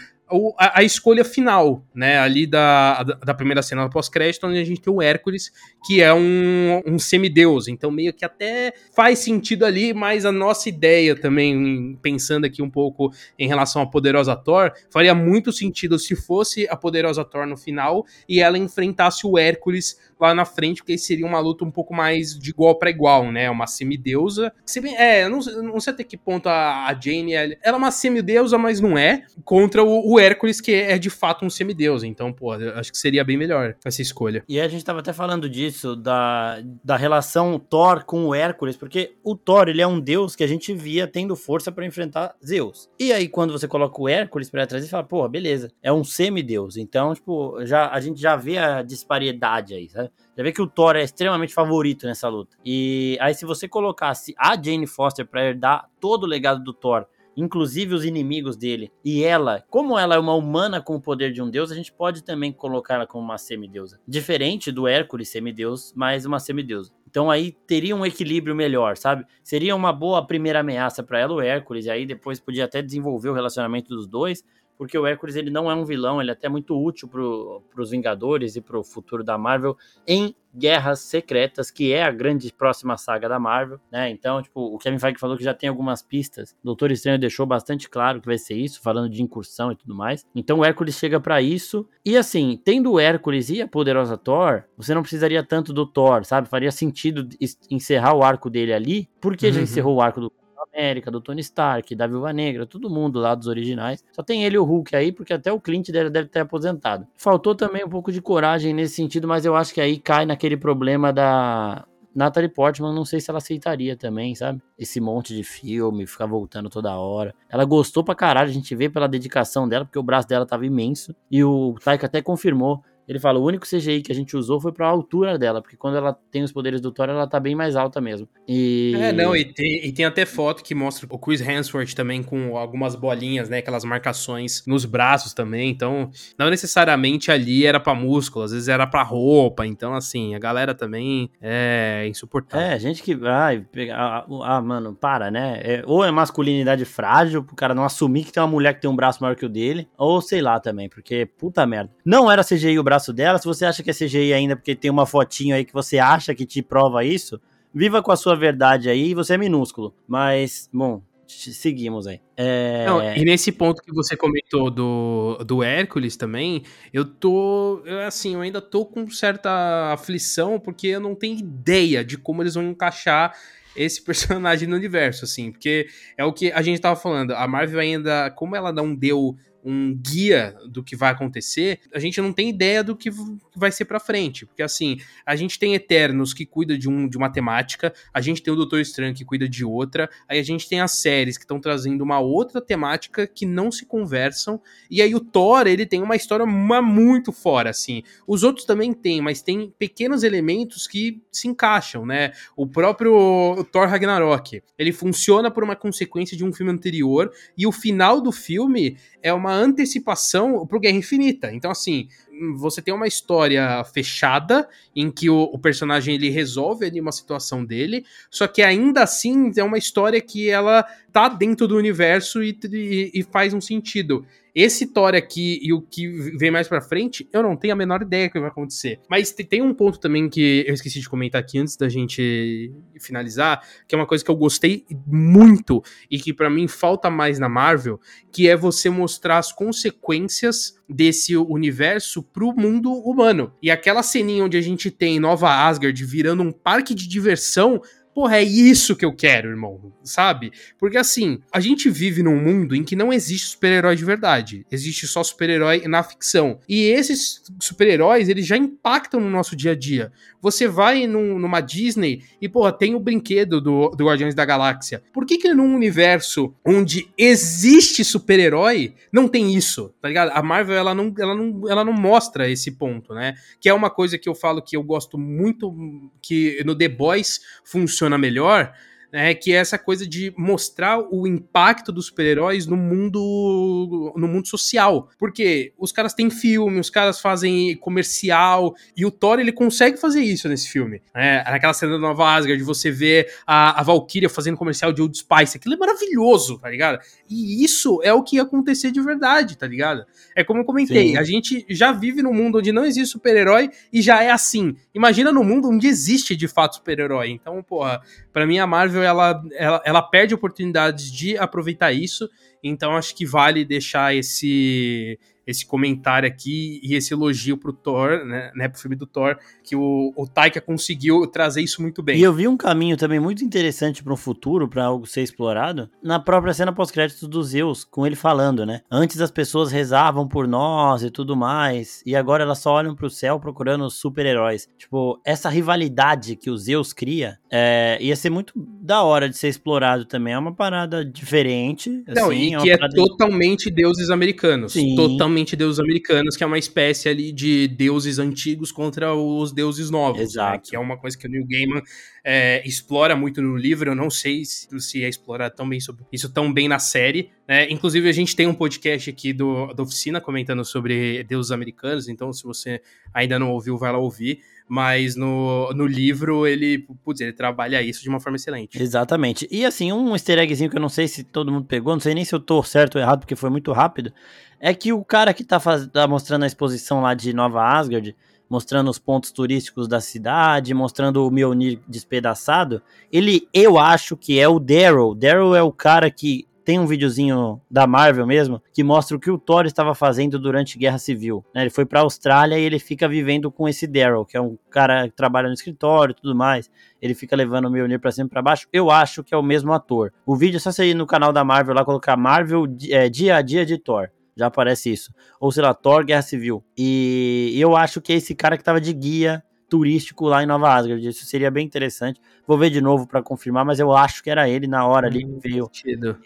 a, a, escolha final, né? Ali da, da primeira cena pós-crédito, onde a gente tem o Hércules, que é um, um semideus. Então, meio que até faz sentido ali, mas a nossa ideia também, pensando aqui um pouco em relação à poderosa Thor, faria muito sentido se fosse a poderosa Thor no final e ela enfrentasse o Hércules lá na frente, porque seria uma luta um pouco mais de igual para igual, né? Uma semideusa. É, não, não sei até que ponto a, a Jane ela é uma semideusa, mas não é, contra o, o Hércules, que é de fato um semideus. Então, pô, acho que seria bem melhor essa escolha. E a gente tava até falando disso, da, da relação Thor com o Hércules, porque o Thor, ele é um deus que a gente via tendo força para enfrentar Zeus. E aí, quando você coloca o Hércules pra trás, você fala, pô, beleza, é um semideus. Então, tipo, já, a gente já vê a disparidade aí, sabe? Já vê que o Thor é extremamente favorito nessa luta. E aí, se você colocasse a Jane Foster para herdar todo o legado do Thor, inclusive os inimigos dele, e ela, como ela é uma humana com o poder de um deus, a gente pode também colocá-la como uma semideusa. Diferente do Hércules semideus, mas uma semideusa. Então aí teria um equilíbrio melhor, sabe? Seria uma boa primeira ameaça para ela o Hércules, e aí depois podia até desenvolver o relacionamento dos dois, porque o Hércules ele não é um vilão, ele é até muito útil para os Vingadores e para o futuro da Marvel em Guerras Secretas, que é a grande próxima saga da Marvel, né? Então, tipo, o Kevin Feige falou que já tem algumas pistas. O Doutor Estranho deixou bastante claro que vai ser isso, falando de incursão e tudo mais. Então, o Hércules chega para isso. E assim, tendo o Hércules e a poderosa Thor, você não precisaria tanto do Thor, sabe? Faria sentido encerrar o arco dele ali, porque uhum. já encerrou o arco do América, do Tony Stark, da Viúva Negra, todo mundo lá dos originais. Só tem ele e o Hulk aí, porque até o Clint deve, deve ter aposentado. Faltou também um pouco de coragem nesse sentido, mas eu acho que aí cai naquele problema da, Natalie Portman, não sei se ela aceitaria também, sabe? Esse monte de filme, ficar voltando toda hora. Ela gostou pra caralho, a gente vê pela dedicação dela, porque o braço dela tava imenso. E o Taika até confirmou ele fala: o único CGI que a gente usou foi pra altura dela, porque quando ela tem os poderes do Thor, ela tá bem mais alta mesmo. E... É, não, e tem, e tem até foto que mostra o Chris Hemsworth também com algumas bolinhas, né? Aquelas marcações nos braços também. Então, não necessariamente ali era pra músculo, às vezes era pra roupa. Então, assim, a galera também é insuportável. É, gente que. Ai, ah, ah, mano, para, né? É, ou é masculinidade frágil, pro cara não assumir que tem uma mulher que tem um braço maior que o dele, ou sei lá também, porque puta merda. Não era CGI o braço braço dela. Se você acha que é CGI ainda porque tem uma fotinho aí que você acha que te prova isso, viva com a sua verdade aí, você é minúsculo. Mas, bom, seguimos aí. É... Não, e nesse ponto que você comentou do, do Hércules também, eu tô. Eu, assim, eu ainda tô com certa aflição, porque eu não tenho ideia de como eles vão encaixar esse *laughs* personagem no universo, assim, porque é o que a gente tava falando, a Marvel ainda, como ela não deu um guia do que vai acontecer, a gente não tem ideia do que vai ser para frente. Porque assim, a gente tem Eternos que cuida de, um, de uma temática, a gente tem o Doutor Estranho que cuida de outra, aí a gente tem as séries que estão trazendo uma outra temática que não se conversam, e aí o Thor, ele tem uma história muito fora, assim. Os outros também tem, mas tem pequenos elementos que se encaixam, né? O próprio Thor Ragnarok, ele funciona por uma consequência de um filme anterior, e o final do filme é uma antecipação pro Guerra Infinita. Então, assim, você tem uma história fechada em que o, o, personagem ele resolve ali uma situação dele, só que ainda assim é uma história que ela tá dentro do universo e, e, e faz um sentido. Esse Thor aqui e o que vem mais pra frente, eu não tenho a menor ideia do que vai acontecer. Mas tem um ponto também que eu esqueci de comentar aqui antes da gente finalizar, que é uma coisa que eu gostei muito e que para mim falta mais na Marvel, que é você mostrar as consequências desse universo pro mundo humano. E aquela ceninha onde a gente tem Nova Asgard virando um parque de diversão Porra, é isso que eu quero, irmão, sabe? Porque assim, a gente vive num mundo em que não existe super-herói de verdade. Existe só super-herói na ficção. E esses super-heróis, eles já impactam no nosso dia a dia. Você vai num, numa Disney e, porra, tem o brinquedo do, do Guardiões da Galáxia. Por que que num universo onde existe super-herói, não tem isso, tá ligado? A Marvel, ela não, ela, não, ela não mostra esse ponto, né? Que é uma coisa que eu falo que eu gosto muito, que no The Boys funciona funciona melhor, né, que é essa coisa de mostrar o impacto dos super-heróis no mundo no mundo social. Porque os caras têm filme, os caras fazem comercial, e o Thor ele consegue fazer isso nesse filme. Né? Naquela cena da Nova Asgard, você vê a, a Valkyria fazendo comercial de Old Spice, aquilo é maravilhoso, tá ligado? E isso é o que ia acontecer de verdade, tá ligado? É como eu comentei, Sim. a gente já vive num mundo onde não existe super-herói e já é assim. Imagina no mundo onde existe de fato super-herói. Então, porra, pra mim a Marvel ela, ela, ela perde oportunidades de aproveitar isso, então acho que vale deixar esse esse comentário aqui e esse elogio pro Thor, né, né pro filme do Thor, que o, o Taika conseguiu trazer isso muito bem. E eu vi um caminho também muito interessante para um futuro, para algo ser explorado, na própria cena pós-créditos do Zeus, com ele falando, né? Antes as pessoas rezavam por nós e tudo mais, e agora elas só olham pro céu procurando super-heróis. Tipo, essa rivalidade que o Zeus cria é, ia ser muito da hora de ser explorado também. É uma parada diferente. Não, assim, e é que é, totalmente deuses americanos. Sim. Totalmente realmente deuses americanos, que é uma espécie ali de deuses antigos contra os deuses novos. Né? Exato. Né? Que é uma coisa que o Neil Gaiman é, explora muito no livro. Eu não sei se, se é explorar tão bem sobre isso tão bem na série. Né? Inclusive, a gente tem um podcast aqui do, da oficina comentando sobre deuses americanos. Então, se você ainda não ouviu, vai lá ouvir mas no, no livro ele, putz, ele trabalha isso de uma forma excelente. Exatamente. E assim, um easter eggzinho que eu não sei se todo mundo pegou, não sei nem se eu tô certo ou errado, porque foi muito rápido, é que o cara que tá, faz... tá mostrando a exposição lá de Nova Asgard, mostrando os pontos turísticos da cidade, mostrando o Mjolnir despedaçado, ele, eu acho que é o Daryl. Daryl é o cara que tem um videozinho da Marvel mesmo que mostra o que o Thor estava fazendo durante Guerra Civil. Né? Ele foi para a Austrália e ele fica vivendo com esse Daryl, que é um cara que trabalha no escritório e tudo mais. Ele fica levando o Mjolnir para cima e para baixo. Eu acho que é o mesmo ator. O vídeo é só você ir no canal da Marvel lá colocar Marvel é, dia a dia de Thor já aparece isso. Ou sei lá, Thor Guerra Civil. E eu acho que é esse cara que tava de guia turístico lá em Nova Asgard. Isso seria bem interessante. Vou ver de novo para confirmar, mas eu acho que era ele na hora ali que veio.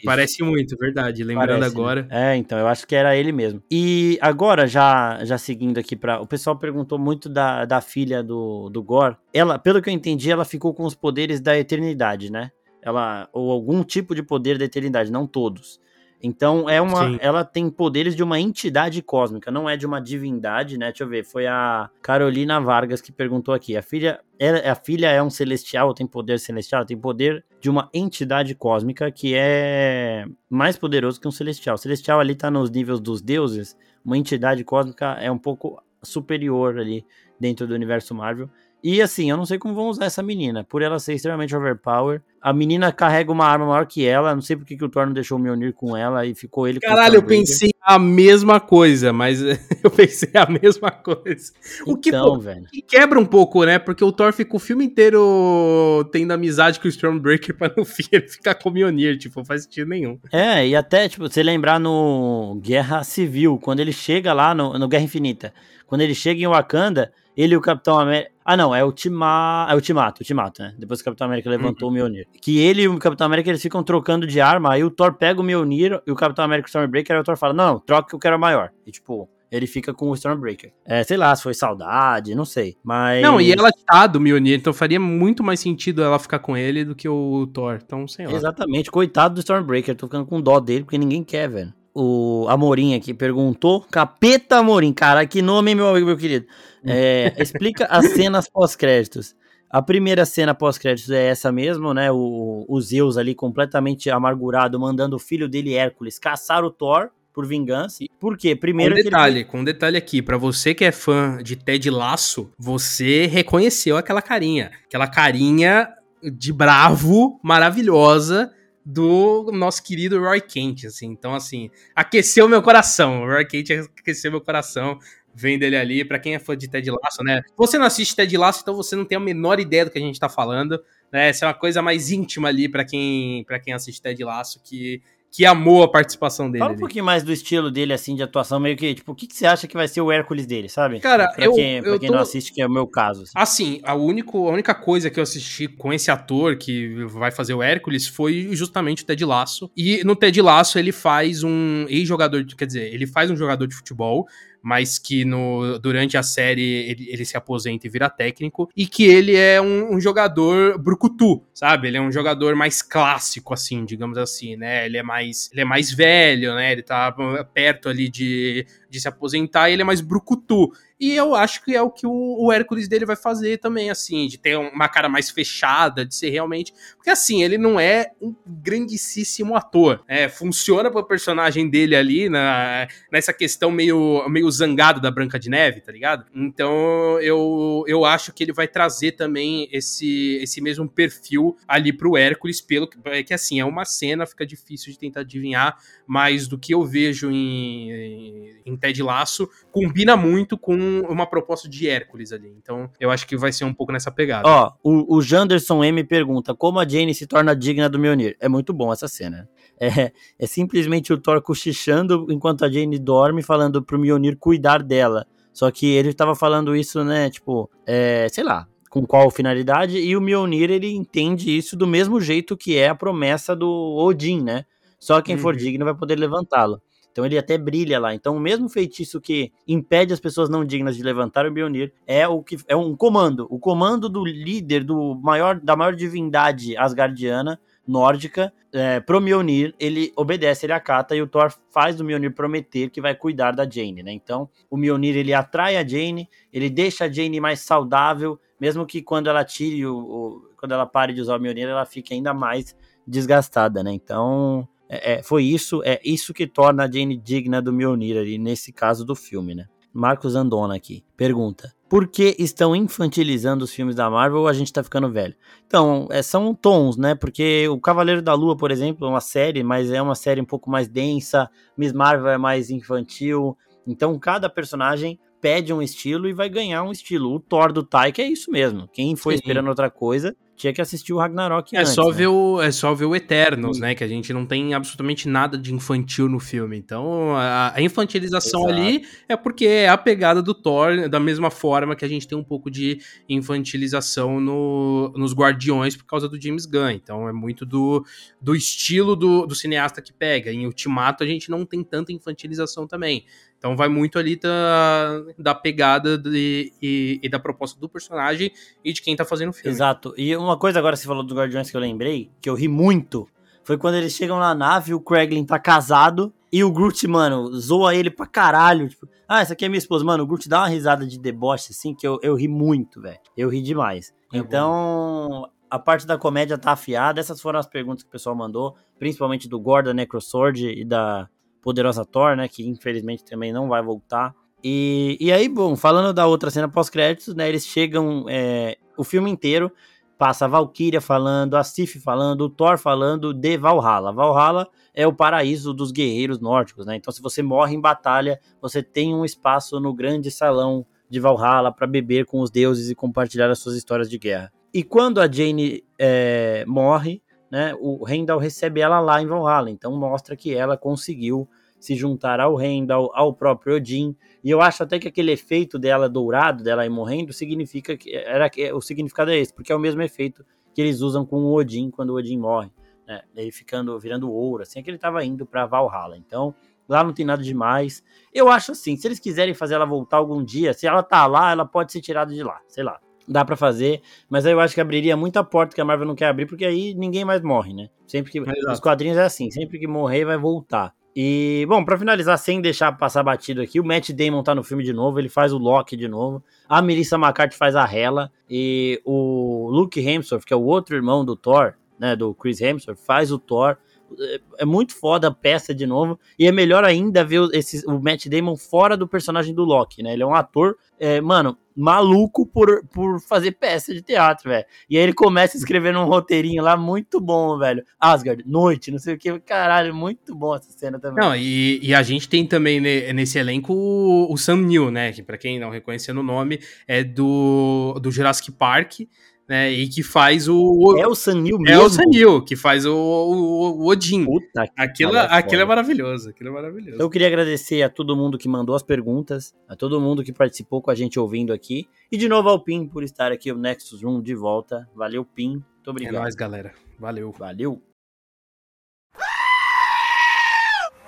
Parece muito, verdade. Lembrando Parece, agora. É, então, eu acho que era ele mesmo. E agora, já já seguindo aqui para O pessoal perguntou muito da, da filha do, do Gore. Ela, pelo que eu entendi, ela ficou com os poderes da eternidade, né? Ela, ou algum tipo de poder da eternidade, não todos. Então é uma, Sim. ela tem poderes de uma entidade cósmica, não é de uma divindade, né? Deixa eu ver, foi a Carolina Vargas que perguntou aqui. A filha, é, a filha é um celestial, tem poder celestial, tem poder de uma entidade cósmica que é mais poderoso que um celestial. O celestial ali tá nos níveis dos deuses, uma entidade cósmica é um pouco superior ali dentro do universo Marvel. E assim, eu não sei como vão usar essa menina. Por ela ser extremamente overpower. A menina carrega uma arma maior que ela. Não sei porque que o Thor não deixou o Mjolnir com ela e ficou ele Caralho, eu pensei a mesma coisa, mas *laughs* eu pensei a mesma coisa. O que, então, pô, velho. que quebra um pouco, né? Porque o Thor fica o filme inteiro tendo amizade com o Stormbreaker pra no fim ele ficar com o Mjolnir. Tipo, não faz sentido nenhum. É, e até, tipo, você lembrar no Guerra Civil, quando ele chega lá no, no Guerra Infinita. Quando ele chega em Wakanda ele e o Capitão América. Ah, não, é o Ultimato. É o Ultimato, Ultimato, né? Depois que o Capitão América levantou uhum. o Mjolnir. Que ele e o Capitão América eles ficam trocando de arma. Aí o Thor pega o Mjolnir e o Capitão América o Stormbreaker. Aí o Thor fala: Não, não troca que eu quero a maior. E tipo, ele fica com o Stormbreaker. É, sei lá, se foi saudade, não sei. Mas. Não, e ela tá do Mjolnir, então faria muito mais sentido ela ficar com ele do que o Thor. Então, sei lá. Exatamente, coitado do Stormbreaker. Tô ficando com dó dele, porque ninguém quer, velho. O Amorim aqui perguntou. Capeta Amorim, cara, que nome, meu amigo, meu querido. É, *laughs* explica as cenas pós-créditos. A primeira cena pós-créditos é essa mesmo, né? O, o Zeus ali completamente amargurado, mandando o filho dele, Hércules, caçar o Thor por vingança. Por quê? Primeiro. Com um detalhe, ele... com um detalhe aqui, para você que é fã de Ted Laço, você reconheceu aquela carinha. Aquela carinha de bravo, maravilhosa, do nosso querido Roy Kent, assim. Então, assim, aqueceu meu coração. O Roy Kent aqueceu meu coração vendo ele ali. Para quem é fã de Ted Lasso, né? Você não assiste Ted Lasso, então você não tem a menor ideia do que a gente tá falando. Né? Essa é uma coisa mais íntima ali para quem, pra quem assiste Ted Lasso, que que amou a participação dele. Fala um pouquinho mais do estilo dele, assim, de atuação, meio que, tipo, o que, que você acha que vai ser o Hércules dele, sabe? Cara, pra eu, quem, pra eu quem tô... não assiste, que é o meu caso. Assim, assim a, único, a única coisa que eu assisti com esse ator que vai fazer o Hércules foi justamente o Ted Lasso. E no Ted Lasso ele faz um ex-jogador, quer dizer, ele faz um jogador de futebol, mas que no, durante a série ele, ele, se aposenta e vira técnico, e que ele é um, um, jogador brucutu, sabe? Ele é um jogador mais clássico, assim, digamos assim, né? Ele é mais, ele é mais velho, né? Ele tá perto ali de, de se aposentar ele é mais brucutu. E eu acho que é o que o, o, Hércules dele vai fazer também, assim, de ter uma cara mais fechada, de ser realmente. Porque assim, ele não é um grandíssimo ator. É, funciona pro personagem dele ali, na, nessa questão meio, meio zangado da Branca de Neve, tá ligado? Então eu, eu acho que ele vai trazer também esse, esse mesmo perfil ali pro Hércules, pelo que, é que assim, é uma cena, fica difícil de tentar adivinhar, mas do que eu vejo em, em Ted Laço, combina muito com uma proposta de Hércules ali. Então, eu acho que vai ser um pouco nessa pegada. Ó, o, o Janderson M pergunta: como a Jane se torna digna do Mjolnir? É muito bom essa cena. É, é simplesmente o Thor cochichando enquanto a Jane dorme, falando pro Mjolnir cuidar dela. Só que ele tava falando isso, né, tipo, é, sei lá, com qual finalidade, e o Mjolnir, ele entende isso do mesmo jeito que é a promessa do Odin, né? Só quem uhum. for digno vai poder levantá-lo. Então ele até brilha lá. Então o mesmo feitiço que impede as pessoas não dignas de levantar o Mjolnir é o que é um comando, o comando do líder do maior da maior divindade asgardiana nórdica é, pro Mjolnir, ele obedece, ele acata e o Thor faz do Mjolnir prometer que vai cuidar da Jane, né? Então, o Mjolnir ele atrai a Jane, ele deixa a Jane mais saudável, mesmo que quando ela tire o, o quando ela pare de usar o Mjolnir, ela fique ainda mais desgastada, né? Então, é, é, foi isso, é isso que torna a Jane digna do Mjolnir ali, nesse caso do filme, né? Marcos Andona aqui, pergunta, por que estão infantilizando os filmes da Marvel ou a gente tá ficando velho? Então, é, são tons, né? Porque o Cavaleiro da Lua, por exemplo, é uma série, mas é uma série um pouco mais densa, Miss Marvel é mais infantil, então cada personagem pede um estilo e vai ganhar um estilo. O Thor do Taika é isso mesmo. Quem foi Sim. esperando outra coisa tinha que assistir o Ragnarok é antes, Só né? ver o, é só ver o Eternos, né? Que a gente não tem absolutamente nada de infantil no filme. Então, a, a infantilização Exato. ali é porque é a pegada do Thor, da mesma forma que a gente tem um pouco de infantilização no, nos Guardiões por causa do James Gunn. Então, é muito do, do estilo do, do cineasta que pega. Em Ultimato, a gente não tem tanta infantilização também. Então vai muito ali da, da pegada de, e, e, da proposta do personagem e de quem tá fazendo o filme. Exato. E uma coisa agora, você falou dos Guardiões que eu lembrei, que eu ri muito, foi quando eles chegam na nave, o Craiglin tá casado e o Groot, mano, zoa ele pra caralho. Tipo, ah, essa aqui é minha esposa. Mano, o Groot dá uma risada de deboche assim, que eu, eu ri muito, velho. Eu ri demais. É então, bom. a parte da comédia tá afiada. Essas foram as perguntas que o pessoal mandou, principalmente do Gordon Necrosword e da poderosa Thor, né? Que infelizmente também não vai voltar. E, e aí, bom, falando da outra cena pós-créditos, né? Eles chegam. É, o filme inteiro passa a Valkyria falando, a Sif falando, o Thor falando de Valhalla. Valhalla é o paraíso dos guerreiros nórdicos, né? Então, se você morre em batalha, você tem um espaço no grande salão de Valhalla para beber com os deuses e compartilhar as suas histórias de guerra. E quando a Jane é, morre, né, o Heimdall recebe ela lá em Valhalla, então mostra que ela conseguiu se juntar ao Randall, ao próprio Odin. E eu acho até que aquele efeito dela dourado, dela ir morrendo, significa que era o significado é esse, porque é o mesmo efeito que eles usam com o Odin quando o Odin morre, né? Ele ficando virando ouro, assim, é que ele estava indo para Valhalla. Então, lá não tem nada demais. Eu acho assim, se eles quiserem fazer ela voltar algum dia, se ela tá lá, ela pode ser tirada de lá, sei lá. Dá para fazer, mas aí eu acho que abriria muita porta que a Marvel não quer abrir, porque aí ninguém mais morre, né? Sempre que Exato. os quadrinhos é assim, sempre que morrer vai voltar. E, bom, para finalizar, sem deixar passar batido aqui, o Matt Damon tá no filme de novo, ele faz o Loki de novo, a Melissa McCarthy faz a Hela, e o Luke Hemsworth, que é o outro irmão do Thor, né, do Chris Hemsworth, faz o Thor, é, é muito foda a peça de novo. E é melhor ainda ver esse, o Matt Damon fora do personagem do Loki, né? Ele é um ator, é, mano, maluco por, por fazer peça de teatro, velho. E aí ele começa a escrever um roteirinho lá muito bom, velho. Asgard, noite, não sei o que. Caralho, muito bom essa cena também. Não, e, e a gente tem também nesse elenco o, o Sam Neill, né? Que pra quem não reconhecendo o nome, é do, do Jurassic Park né? E que faz o. É o Sanil mesmo? É o Sanil, que faz o, o, o Odin. Puta aquilo, é aquilo é maravilhoso, aquilo é maravilhoso. Eu queria agradecer a todo mundo que mandou as perguntas, a todo mundo que participou com a gente ouvindo aqui. E de novo ao Pim por estar aqui, o Nexus Room de volta. Valeu, Pim. Muito obrigado. É nóis, galera. Valeu. Valeu.